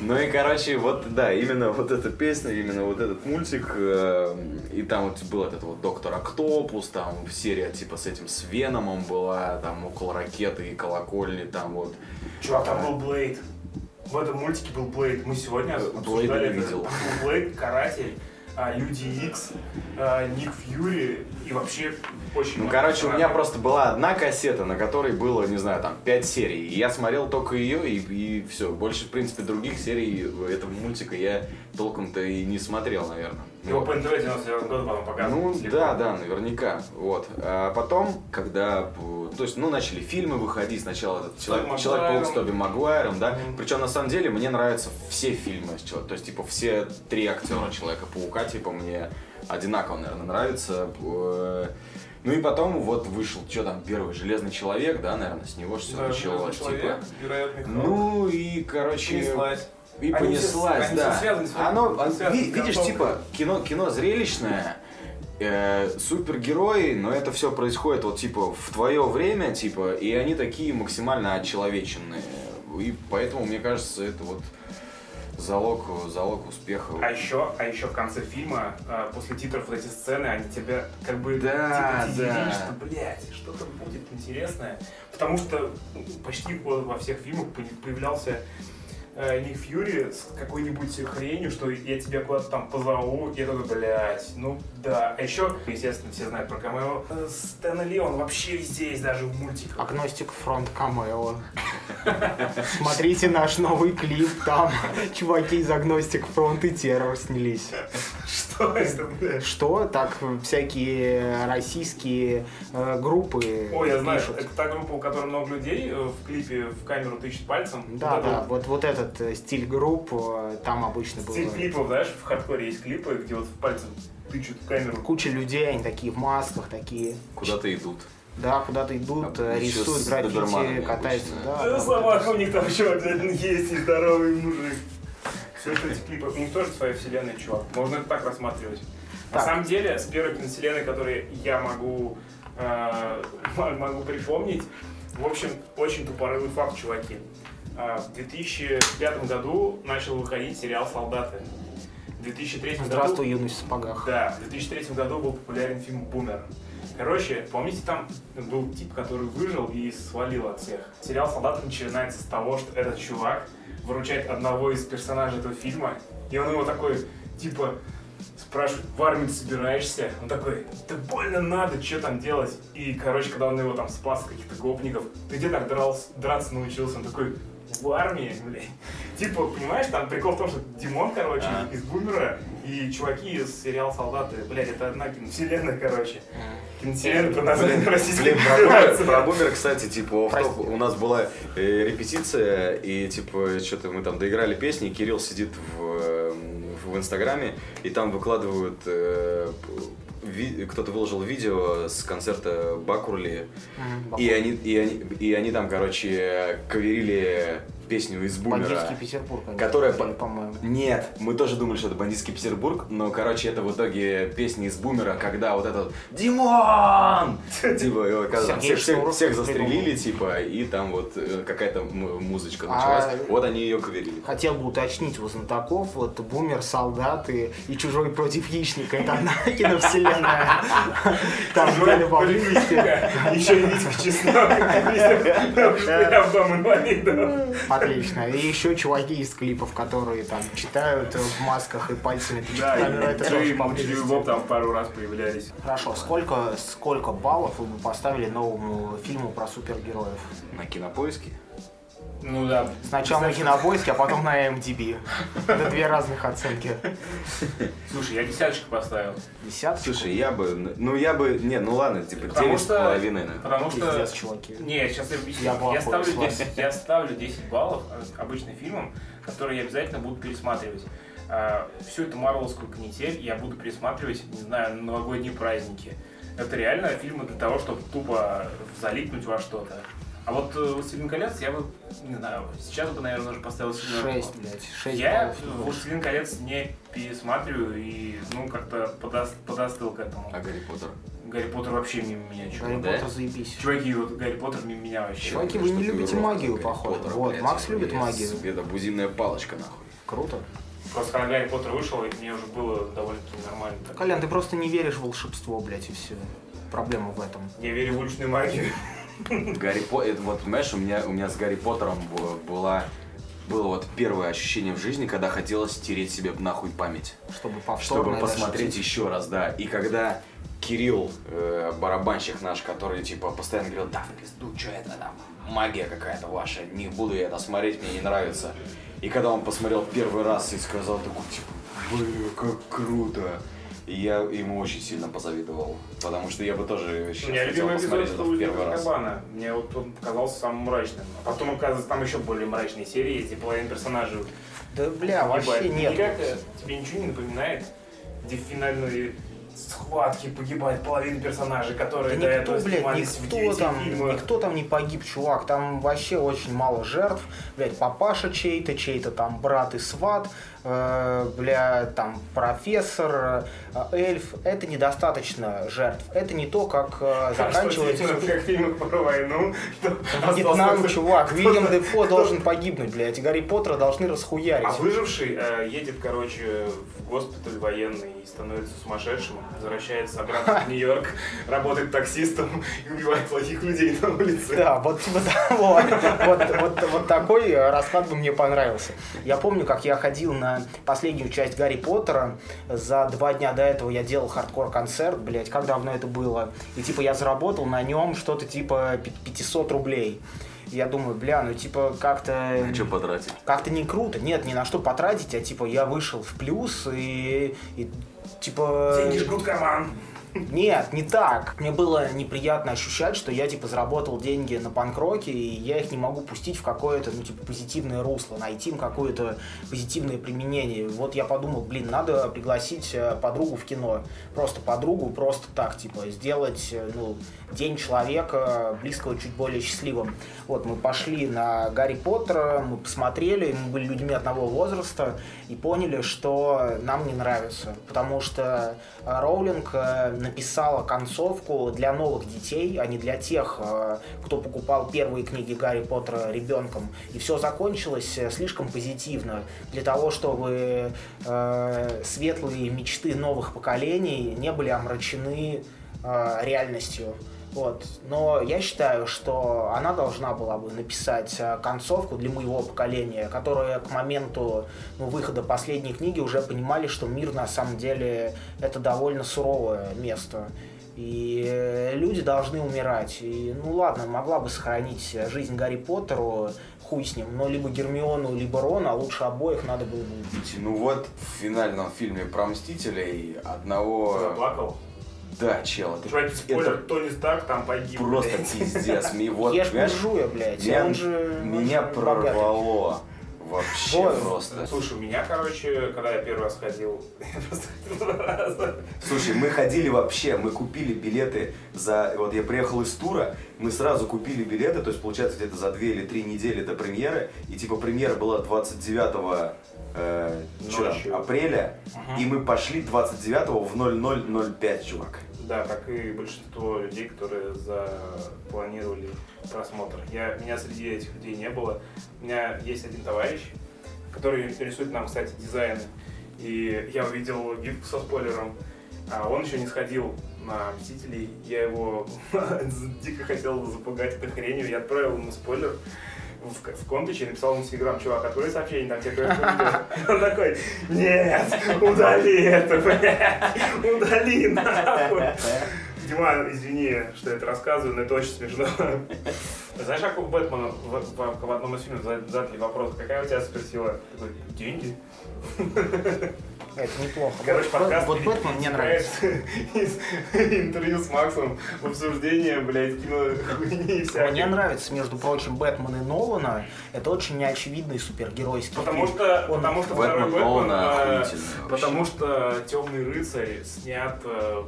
Ну и, короче, вот, да, именно вот эта песня, именно вот этот мультик, э, и там вот был этот вот Доктор Октопус, там серия типа с этим, с Веномом была, там около ракеты и колокольни, там вот. Чувак, там был Блейд. В этом мультике был Блейд. Мы сегодня Блейда обсуждали это. видел. Был Блейд, Каратель, а, Люди Икс, а, Ник Фьюри и вообще очень Ну, короче, у меня просто была одна кассета, на которой было, не знаю, там, пять серий. И я смотрел только ее, и, и все. Больше, в принципе, других серий этого мультика я толком-то и не смотрел, наверное. Его по НТВ 99 года потом показывали. Ну слегка. да, да, наверняка. Вот. А потом, когда, то есть, ну, начали фильмы выходить, сначала этот человек, Человек-паук с Магуайром. Тоби Магуайром, да. Мгм. Причем на самом деле мне нравятся все фильмы с Чело- то есть, типа, все три актера Человека-паука, типа, мне одинаково, наверное, нравятся. Э, Ну и потом вот вышел, что там, первый Железный Человек, да, наверное, с него все Да, началось. Железный человек, типа. Ну и, короче, Понеслась. И Они понеслась, все- они да. все связаны Оно, все связаны видишь, типа, кино, кино зрелищное, э, супергерои, но это все происходит вот типа в твое время, типа, и они такие максимально очеловеченные. И поэтому, мне кажется, это вот залог, залог успеха. А еще, а еще в конце фильма, э, после титров вот эти сцены, они тебя как бы Да, типа да. что, блядь, что-то будет интересное. Потому что ну, почти во всех фильмах по- появлялся э, Ник Фьюри с какой-нибудь хренью, что я тебя куда-то там позову, я такой, блядь, ну да. А еще, естественно, все знают про камео. Э, Стэна Ли, он вообще везде есть, даже в мультиках. Агностик фронт камео. Смотрите наш новый клип, там чуваки из Агностик фронт и террор снялись. Что это, блядь? Что? Так всякие российские э, группы Ой, я знаю, это та группа, у которой много людей э, в клипе в камеру тычет пальцем. Да, да, вот вот, этот э, стиль групп, э, там обычно было Стиль клипов, знаешь, в хардкоре есть клипы, где вот пальцем тычут в камеру. куча людей, они такие в масках, такие, Куда-то идут. да, куда-то идут, А, э, рисуют граффити, катаются, да. Э, да, вот Собака у них там еще обязательно есть, и здоровый мужик. Все что эти клипы. У них тоже своя вселенная, чувак. Можно это так рассматривать. На Так. самом деле, с первой киновселенной, которой я могу, э, могу припомнить, в общем, очень тупорылый факт, чуваки. А, В 2005 году начал выходить сериал «Солдаты». В 2003 году... Здравствуй, юность в сапогах. Да, в 2003 году был популярен фильм «Бумер». Короче, помните, там был тип, который выжил и свалил от всех. Сериал «Солдаты» начинается с того, что этот чувак выручает одного из персонажей этого фильма, и он его такой, типа, спрашивает, в армию ты собираешься? Он такой, да больно надо, что там делать? И, короче, когда он его там спас каких-то гопников, ты где так дрался, драться научился? Он такой, в армии, блядь. Типа, понимаешь, там прикол в том, что Димон, короче, А. из Бумера, и чуваки из сериала «Солдаты». Блядь, это одна киновселенная, короче. Киновселенная под названием Российской Блин, про про бумер, кстати, типа. Прости. у нас была э, репетиция, и, типа, что-то мы там доиграли песни, Кирилл сидит в, э, в Инстаграме, и там выкладывают, э, ви- кто-то выложил видео с концерта Бакурли, М, и они, и, они, и они там, короче, каверили песню из Бумера. Бандитский Петербург, они Которая по- по-моему. Нет, мы тоже думали, что это бандитский Петербург, но, короче, это в итоге песня из Бумера, когда вот этот Димон! Типа, всех, застрелили, типа, и там вот э, какая-то музычка А- началась. Вот они ее каверили. Хотел бы уточнить у знатоков, вот Бумер, Солдаты и Чужой против Яичника, это одна киновселенная. Там где-то поблизости. Еще и Витька Чеснок. Дом инвалидов. Отлично. И еще чуваки из клипов, которые там читают в масках и пальцами Да, и. Боб там пару раз появлялись. Хорошо, сколько, сколько баллов вы бы поставили новому фильму про супергероев? На кинопоиске. Ну да. Сначала на кинопоиске, а потом на MDB. Это две разных оценки. Слушай, я десяточку поставил. Десяточку? Слушай, я бы, ну я бы, не, ну ладно, типа Потому девять с что- половиной, наверное. Потому что... Пиздец, чуваки. Не, сейчас я объясню. Я Я, ставлю согласен. 10, я ставлю 10 баллов э, обычным фильмам, которые я обязательно буду пересматривать. А, Всю эту марвеловскую канитель я буду пересматривать, не знаю, на новогодние праздники. Это реально фильмы для того, чтобы тупо залипнуть во что-то. А вот э, «Властелин колец» я бы, не знаю, сейчас бы, наверное, уже поставил семерку. Шесть, блядь. Шесть Я. «Властелин колец» не пересматриваю и, ну, как-то подос- подостыл к этому. А Гарри Поттер? Гарри Поттер вообще мимо меня, Гарри чувак. Да? Поттер заебись. Чуваки, вот Гарри Поттер мимо меня вообще. Чуваки, вы не любите магию, похоже. Вот, Макс любит магию. Это бузинная палочка, нахуй. Круто. Просто когда Гарри Поттер вышел, и мне уже было довольно-таки нормально. Так, Колян, ты просто не веришь в волшебство, блядь, и все. Проблема в этом. Я верю в уличную магию. Гарри Поттер, вот понимаешь, у меня, у меня с Гарри Поттером была, было вот первое ощущение в жизни, когда хотелось стереть себе нахуй память. Чтобы повторно Чтобы посмотреть ощутить. еще раз, да. И когда Кирилл, э, барабанщик наш, который типа постоянно говорил, да, в пизду, что это там, магия какая-то ваша, не буду я это смотреть, мне не нравится. И когда он посмотрел первый раз и сказал такой, типа, блин, как круто. И я ему очень сильно позавидовал, потому что я бы тоже сейчас У меня хотел любимый посмотреть эпизод это в первый раз. Кабана. Мне вот он показался самым мрачным. А потом, оказывается, там еще более мрачные серии есть, и половина персонажей Да, бля, вообще погибает. нет. Никак э, тебе ничего не напоминает, где в схватке погибает половина персонажей, Да которые до никто, этого блядь, снимались в никто девяти там, фильмах. никто там не погиб, чувак. Там вообще очень мало жертв. Блядь, папаша чей-то, чей-то там брат и сват, э, бля, там профессор, э, эльф. Это недостаточно жертв. Это не то, как э, заканчивается... Что, как в фильмах про войну. Вьетнам, чувак, Вильям Дефо должен погибнуть, блядь, Гарри Поттера должны расхуярить. А выживший э, едет, короче, в госпиталь военный и становится сумасшедшим, возвращается обратно в Нью-Йорк, работает таксистом и убивает плохих людей на улице. Да, вот типа того. Вот, вот, вот такой расклад бы мне понравился. Я помню, как я ходил на последнюю часть Гарри Поттера. За два дня до этого я делал хардкор-концерт, блядь, как давно это было. И типа я заработал на нем что-то типа пи- 500 рублей. Я думаю, бля, ну типа как-то... На что потратить? Как-то не круто. Нет, ни на что потратить, а типа я вышел в плюс и, и типа... Деньги жгут карман. Нет, не так. Мне было неприятно ощущать, что я, типа, заработал деньги на панк-роке, и я их не могу пустить в какое-то, ну, типа, позитивное русло, найти им какое-то позитивное применение. Вот я подумал, блин, надо пригласить э, подругу в кино. Просто подругу, просто так, типа, сделать, э, ну, день человека, близкого чуть более счастливым. Вот, мы пошли на Гарри Поттера, мы посмотрели, мы были людьми одного возраста, и поняли, что нам не нравится. Потому что Роулинг э, написала концовку для новых детей, а не для тех, э, кто покупал первые книги Гарри Поттера ребенком. И все закончилось э, слишком позитивно для того, чтобы э, светлые мечты новых поколений не были омрачены реальностью. Вот. Но я считаю, что она должна была бы написать э, концовку для моего поколения, которое к моменту ну, выхода последней книги уже понимали, что мир на самом деле это довольно суровое место. И э, люди должны умирать. И, ну ладно, могла бы сохранить жизнь Гарри Поттеру, хуй с ним, но либо Гермиону, либо Рона, а лучше обоих надо было бы убить. Ну вот в финальном фильме про Мстителей одного... Заплакал. Да, чел, это, Чуваки, спойлер, это Тони Старк там погиб. просто блядь. пиздец. Вот, Ешь понимаешь, буржуя, блядь, меня, он же... он меня же богатый. прорвало. Вообще Вот. просто. Слушай, у меня, короче, когда я первый раз ходил, я просто ходил два раза. Слушай, мы ходили вообще, мы купили билеты за... Вот я приехал из тура, мы сразу купили билеты, то есть, получается, где-то за две или три недели до премьеры, и типа премьера была 29 э, вчера, Ночью. апреля, и мы пошли 29 в 0005, чувак. Да, как и большинство людей, которые запланировали просмотр. Я, меня среди этих людей не было. У меня есть один товарищ, который рисует нам, кстати, дизайны. И я увидел гифку со спойлером. А он еще не сходил на Мстителей. Я его дико хотел запугать этой хренью. Я отправил ему спойлер в, в компиче и написал в Телеграм, чувак, открой сообщение, там тебе кое-что. Он такой, нет, удали это, блядь, удали нахуй. Диман, извини, что я это рассказываю, но это очень смешно. Знаешь, как у Бэтмена в, в- в одном из фильмов за- задали вопрос, какая у тебя суперсила? Такой, деньги. Это неплохо. Короче, подкаст вот Бэтмен мне нравится. интервью с Максом в обсуждение, блядь, кино хуйни всякой. Мне нравится, между прочим, Бэтмен и Нолана. Это очень неочевидный супергеройский Потому фильм. что, потому что второй Бэтмен вообще. потому что Темный рыцарь снят э,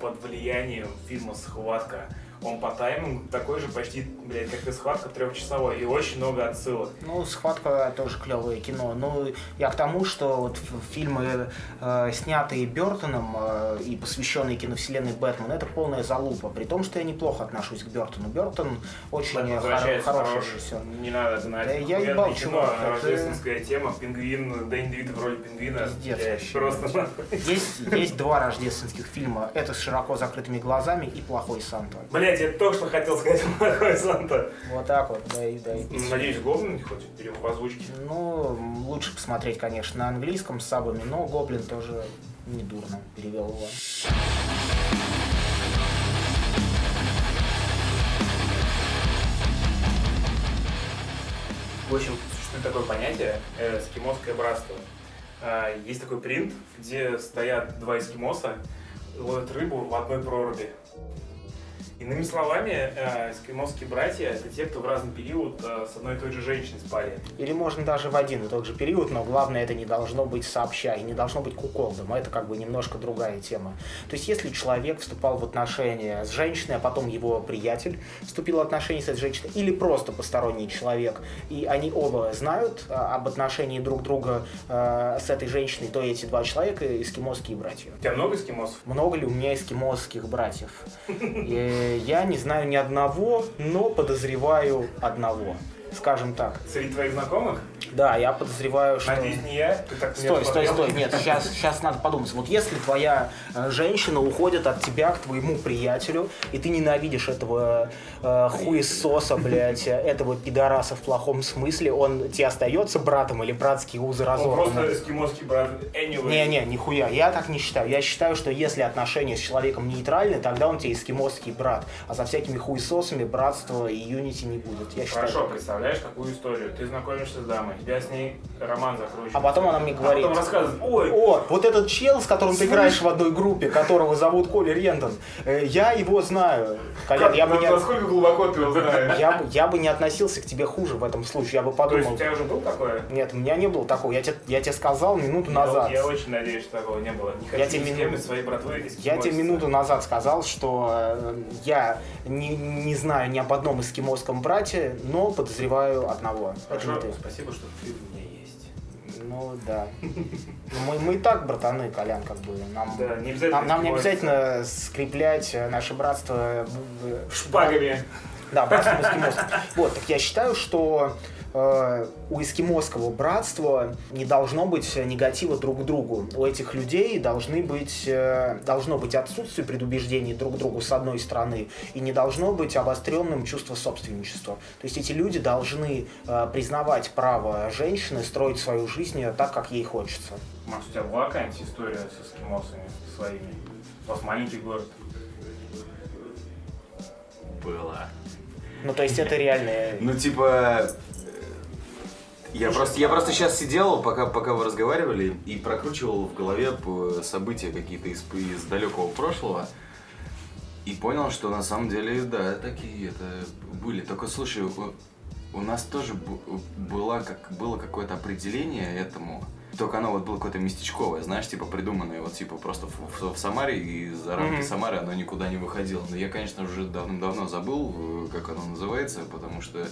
под влиянием фильма Схватка. Он по таймингу такой же почти, блядь, как и схватка трехчасовой. И очень много отсылок. Ну, «Схватка» тоже клевое кино. Ну, я к тому, что вот фильмы, э, снятые Бертоном э, и посвященные киновселенной Бэтмен, это полная залупа. При том, что я неплохо отношусь к Бертону. Бертон очень возвращается хороший режиссер. Не надо знать. Да я ебал, чувак, это- Рождественская тема, пингвин, Дэнни Девит в роли пингвина. Пиздец. Просто. Есть, есть два рождественских фильма. Это с широко закрытыми глазами и «Плохой Санта». Блять, я только что хотел сказать, плохой Санта. Вот так вот, да и да. и пить. Надеюсь, Гоблин хоть или в озвучке. Ну, лучше посмотреть, конечно, на английском с сабами, но Гоблин тоже недурно перевел его. В общем, существует такое понятие э, эскимосское братство. А, Есть такой принт, где стоят два эскимоса, ловят рыбу в одной проруби. Иными словами, э, эскимосские братья — это те, кто в разный период э, с одной и той же женщиной спали. Или можно даже в один и тот же период, но главное это не должно быть сообща и не должно быть куколдом. Это как бы немножко другая тема. То есть если человек вступал в отношения с женщиной, а потом его приятель вступил в отношения с этой женщиной, или просто посторонний человек, и они оба знают а, об отношении друг друга э, с этой женщиной, то эти два человека эскимосские братья. У тебя много эскимосов? Много ли у меня эскимосских братьев? Я не знаю ни одного, но подозреваю одного. Скажем так. Среди твоих знакомых? Да, я подозреваю, что... Надеюсь, не я. Ты так Стой, стой, стой, нет, сейчас, сейчас надо подумать. Вот если твоя э, женщина уходит от тебя к твоему приятелю, и ты ненавидишь этого э, хуесоса, блядь, э, этого пидораса в плохом смысле, он тебе остается братом или братские узы Он разорваны? просто эскимосский брат. Anyway. Не-не, нихуя, я так не считаю. Я считаю, что если отношения с человеком нейтральны, тогда он тебе эскимосский брат. А за всякими хуесосами братства и юнити не будет. Я считаю. Хорошо, представляешь такую историю. Ты знакомишься с дамой, тебя с ней роман закручивается. А потом она мне А говорит, потом рассказывает, ой, О, вот этот чел, с которым ты играешь в одной группе, которого зовут Коля Рентон, э, я его знаю. Колян, я бы не, насколько глубоко ты его знаешь? я, бы- я бы не относился к тебе хуже в этом случае. Я бы То есть подумал, у тебя уже был такое? нет, у меня не было такого. Я тебе, я тебе сказал минуту назад. Я очень надеюсь, что такого не было. Не Я тебе мину- своей братвы Я тебе минуту назад сказал, что э, я не, не знаю ни об одном эскимосском брате, но подозреваю одного. Хорошо, спасибо, что ты у меня есть. Ну да. Ну, Мы, мы и так братаны, Колян, как бы. Нам, Да, не обязательно нам, нам не обязательно скреплять э, наше братство в- Шпагами. Да, братством. Вот, так я считаю, что э, у эскимосского братства не должно быть негатива друг к другу. У этих людей должны быть, э, должно быть отсутствие предубеждений друг к другу с одной стороны, и не должно быть обостренным чувство собственничества. То есть эти люди должны э, признавать право женщины строить свою жизнь так, как ей хочется. Макс, у тебя была какая-нибудь история с эскимосами своими? У вас маленький город. Было. Ну, то есть это реальные... Ну, типа... Я просто, я просто сейчас сидел, пока, пока вы разговаривали, и прокручивал в голове события какие-то из, из далекого прошлого. И понял, что на самом деле, да, такие это были. Только слушай, у, у нас тоже была как, было какое-то определение этому. только оно вот было какое-то местечковое, знаешь, типа придуманное, вот типа просто в, в- в Самаре, и за рамки Мгм. Самары оно никуда не выходило. Но я, конечно, уже давным-давно забыл, э, как оно называется, потому что...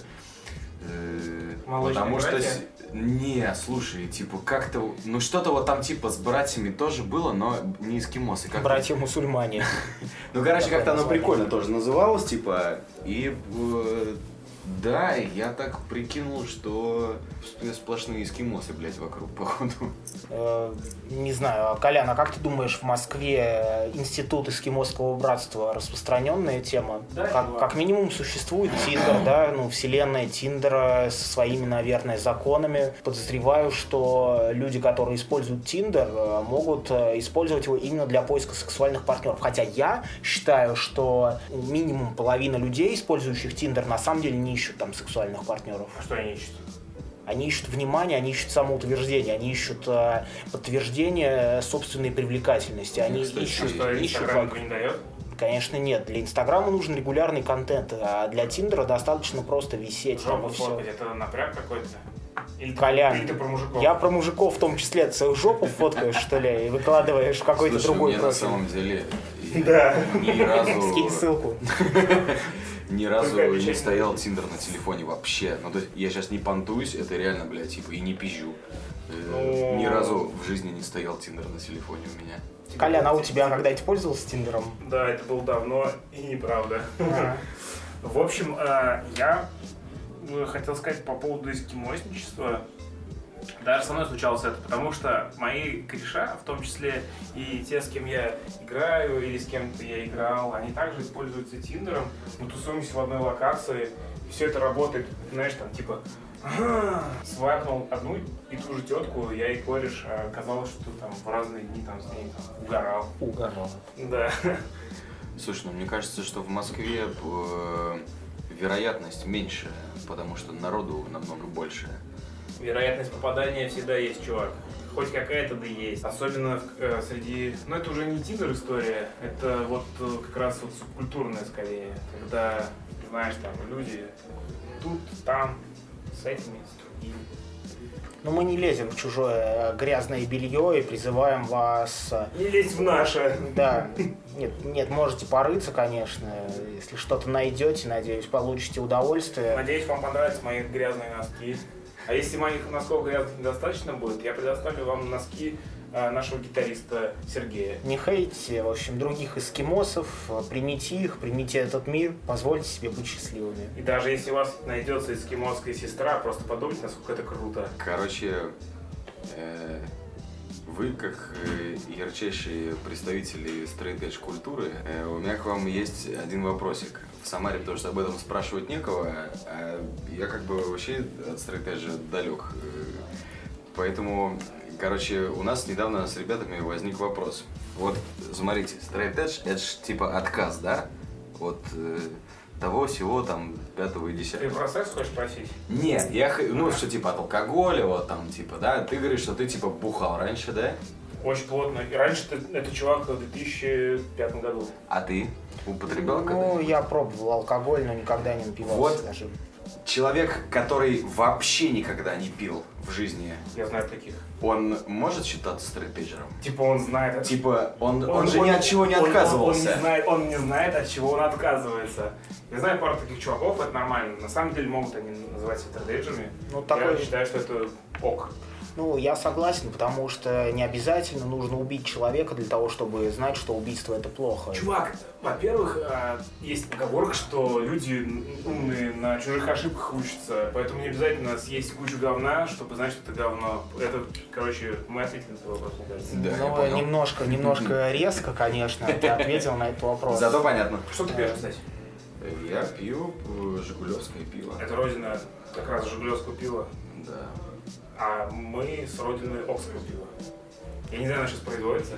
э, Молочные потому что... братья? с- Не, слушай, типа как-то... Ну что-то вот там типа с братьями тоже было, но не эскимосы. Как Братья-мусульмане. ну, короче, как-то оно прикольно тоже называлось, типа, и э, да, я так прикинул, что сп- сплошные эскимосы, блядь, вокруг, походу. Э, Не знаю, Колян, а как ты думаешь, в Москве институт эскимосского братства распространенная тема? Да, как, как минимум существует Тиндер, да, ну, вселенная Тиндера со своими, наверное, законами. Подозреваю, что люди, которые используют Тиндер, э, могут э, использовать его именно для поиска сексуальных партнеров. Хотя я считаю, что минимум половина людей, использующих Тиндер, на самом деле не ищут там сексуальных партнеров. А что они ищут? Они ищут внимание, они ищут самоутверждение, они ищут э, подтверждение собственной привлекательности. Они Кстати, А ищут, что, ищут никто не дает? Конечно, нет. Для Инстаграма нужен регулярный контент, а для Тиндера достаточно просто висеть. там, Жопу всё. фоткать, это напряг какой-то? Или, Колян, или ты про мужиков? Я про мужиков в том числе. Ты свою жопу фоткаешь, что ли, и выкладываешь в какой-то другой мне на профиль. самом деле Да. ни Скинь разу, ссылку. ни разу не стоял Тиндер на телефоне вообще. Ну, то есть я сейчас не понтуюсь, это реально, блядь, типа, и не пизжу. Э, Ну. Ни разу в жизни не стоял Тиндер на телефоне у меня. Колян, а у тебя когда-нибудь пользовался Тиндером? Да, это было давно и неправда. А. В общем, э, я э, хотел сказать по поводу эскимосничества. Даже со мной случалось это, потому что мои кореша, в том числе и те, с кем я играю или с кем-то я играл, они также используются Тиндером. Мы тусуемся в одной локации, и все это работает, знаешь, там типа свайпнул одну и ту же тетку, я и кореш, а оказалось, что там в разные дни там с ней там, угорал. Угорал. Да. Слушай, ну мне кажется, что в Москве э, вероятность меньше, потому что народу намного больше. Вероятность попадания всегда есть, чувак. Хоть какая-то да есть. Особенно э, среди... Ну, это уже не тиндер история, это вот э, как раз вот субкультурная скорее. Когда, знаешь, там люди тут, там, с этими, с другими. Но мы не лезем в чужое э, грязное белье и призываем вас э, Не лезь в наше. Да, нет, нет, можете порыться, конечно. Если что-то найдете, надеюсь, получите удовольствие. Надеюсь, вам понравятся мои грязные носки. А если моих носков грязных недостаточно будет, я предоставлю вам носки э, нашего гитариста Сергея. Не хейтите, в общем, других эскимосов, примите их, примите этот мир, позвольте себе быть счастливыми. И даже если у вас найдется эскимосская сестра, просто подумайте, насколько это круто. Короче, э, вы, как э, ярчайшие представители стрейт культуры, э, у меня к вам есть один вопросик. В Самаре, потому что об этом спрашивать некого, а я как бы вообще от стрейт далек. Поэтому, короче, у нас недавно с ребятами возник вопрос. Вот, смотрите, стрейт это ж типа отказ, да? Вот э, того всего там пятого и Ты десятого. про секс хочешь спросить? Нет, я, ну, что типа от алкоголя, вот там, типа, да, ты говоришь, что ты типа бухал раньше, да? Очень плотно. И раньше ты- это чувак в 2005 году. А ты употреблял Ну, когда-нибудь? я пробовал алкоголь, но никогда не напивался Вот. даже. Человек, который вообще никогда не пил в жизни, Я знаю таких. он может считаться стрейтейджером? Типа он знает... от- Типа, он, он, же ни от чего не он- он- отказывался. Он, не знает, он не знает, от чего он отказывается. Я знаю пару таких чуваков, это нормально. На самом деле могут они называть себя трейджерами. Ну, Я такой, считаю, что это ок. Ну, я согласен, потому что не обязательно нужно убить человека для того, чтобы знать, что убийство это плохо. Чувак, во-первых, а, есть поговорка, что люди умные на чужих ошибках учатся, поэтому не обязательно съесть кучу говна, чтобы знать, что это говно. Это, короче, мы ответили на твой вопрос, мне кажется. Да, Ну, немножко, немножко резко, конечно, ты ответил на этот вопрос. Зато понятно. Что ты пьешь, кстати? Я пью э, жигулевское пиво. Это родина как раз жигулевского пива, Да. А мы с родины пива. Я не знаю, оно сейчас производится.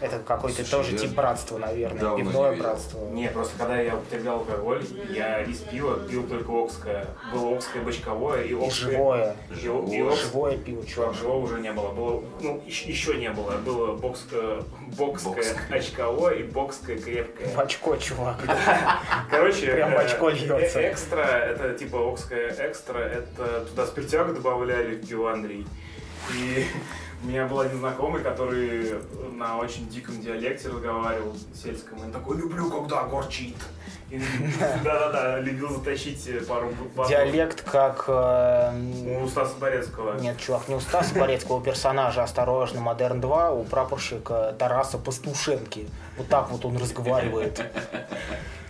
Это какой-то Слушай, тоже я тип братства, наверное, давно не пивное видел. братство. Не, просто когда я употреблял алкоголь, я из пива пил только окское. Было окское бочковое и И окское... живое. И, и окское Живое пиво, чувак. Живого уже не было. Было, ну, еще, еще не было. Было бокское, бокское Бокское. очковое и бокское крепкое. В очко, чувак. Короче, Прям в э, очко льется. э, экстра, это типа окское экстра, это туда спиртяк добавляли в пиво Андрей. И у меня был один знакомый, который на очень диком диалекте разговаривал сельском. Он такой, люблю, когда горчит. Да-да-да, любил затащить пару букв. Диалект как... э, У Стаса Борецкого. Нет, чувак, не у Стаса Борецкого, у персонажа «Осторожно, Модерн 2», у прапорщика Тараса Пастушенки. Вот так вот он разговаривает.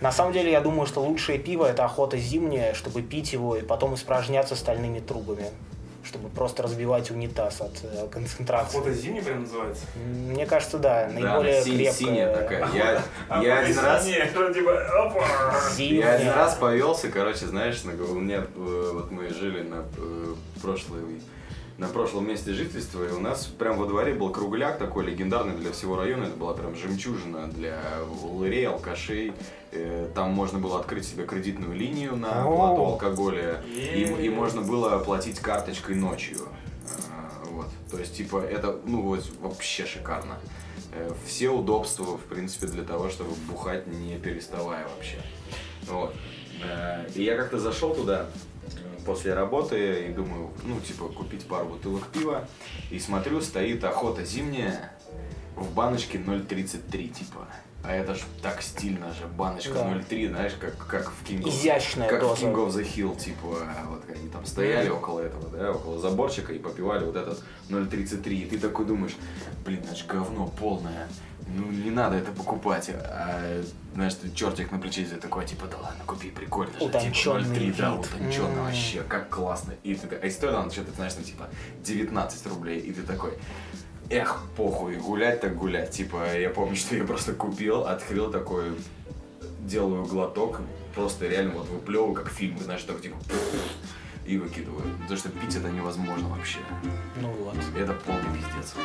На самом деле, я думаю, что лучшее пиво – это охота зимняя, чтобы пить его и потом испражняться стальными трубами. Чтобы просто разбивать унитаз от э, концентрации. Охота зимний прям называется? Мне кажется, да, наиболее Да, си- крепкая. синяя такая. Я, А я один раз... Типа, опа. Зимняя. Я один раз повелся, короче, знаешь, на, у меня, э, вот мы жили на э, прошлой на прошлом месте жительства, и у нас прям во дворе был кругляк такой легендарный для всего района. Это была прям жемчужина для лырей, алкашей. Э, Там можно было открыть себе кредитную линию на О. оплату алкоголя, и, и можно было оплатить карточкой ночью. А, Вот. То есть, типа, это, ну, вот, вообще шикарно. Э, Все удобства, в принципе, для того, чтобы бухать не переставая вообще. Вот. Э, И я как-то зашел туда э, после работы и думаю, ну, типа, купить пару бутылок пива. И смотрю, стоит охота зимняя в баночке 0,33, типа. А это ж так стильно же, баночка Да. 0,3, знаешь, как, как в King of, Изящная как в доза. King of the Hill, типа, вот они там стояли около этого, да, около заборчика и попивали вот этот 0,33. И ты такой думаешь, блин, это ж говно полное. Ну, не надо это покупать. А, знаешь, ты чертик на плече такой, типа, да ладно, купи, прикольно же. Типа, 0,3, да, вид. утонченно М. вообще, как классно. И ты, а и стоила она что-то, знаешь, ну, типа, 19 рублей. И ты такой, эх, похуй, гулять так гулять. Типа, я помню, что я просто купил, открыл такой, делаю глоток, просто реально вот выплевываю, как фильм, знаешь, так типа, и выкидываю. Потому что пить это невозможно вообще. Ну вот. Это полный пиздец.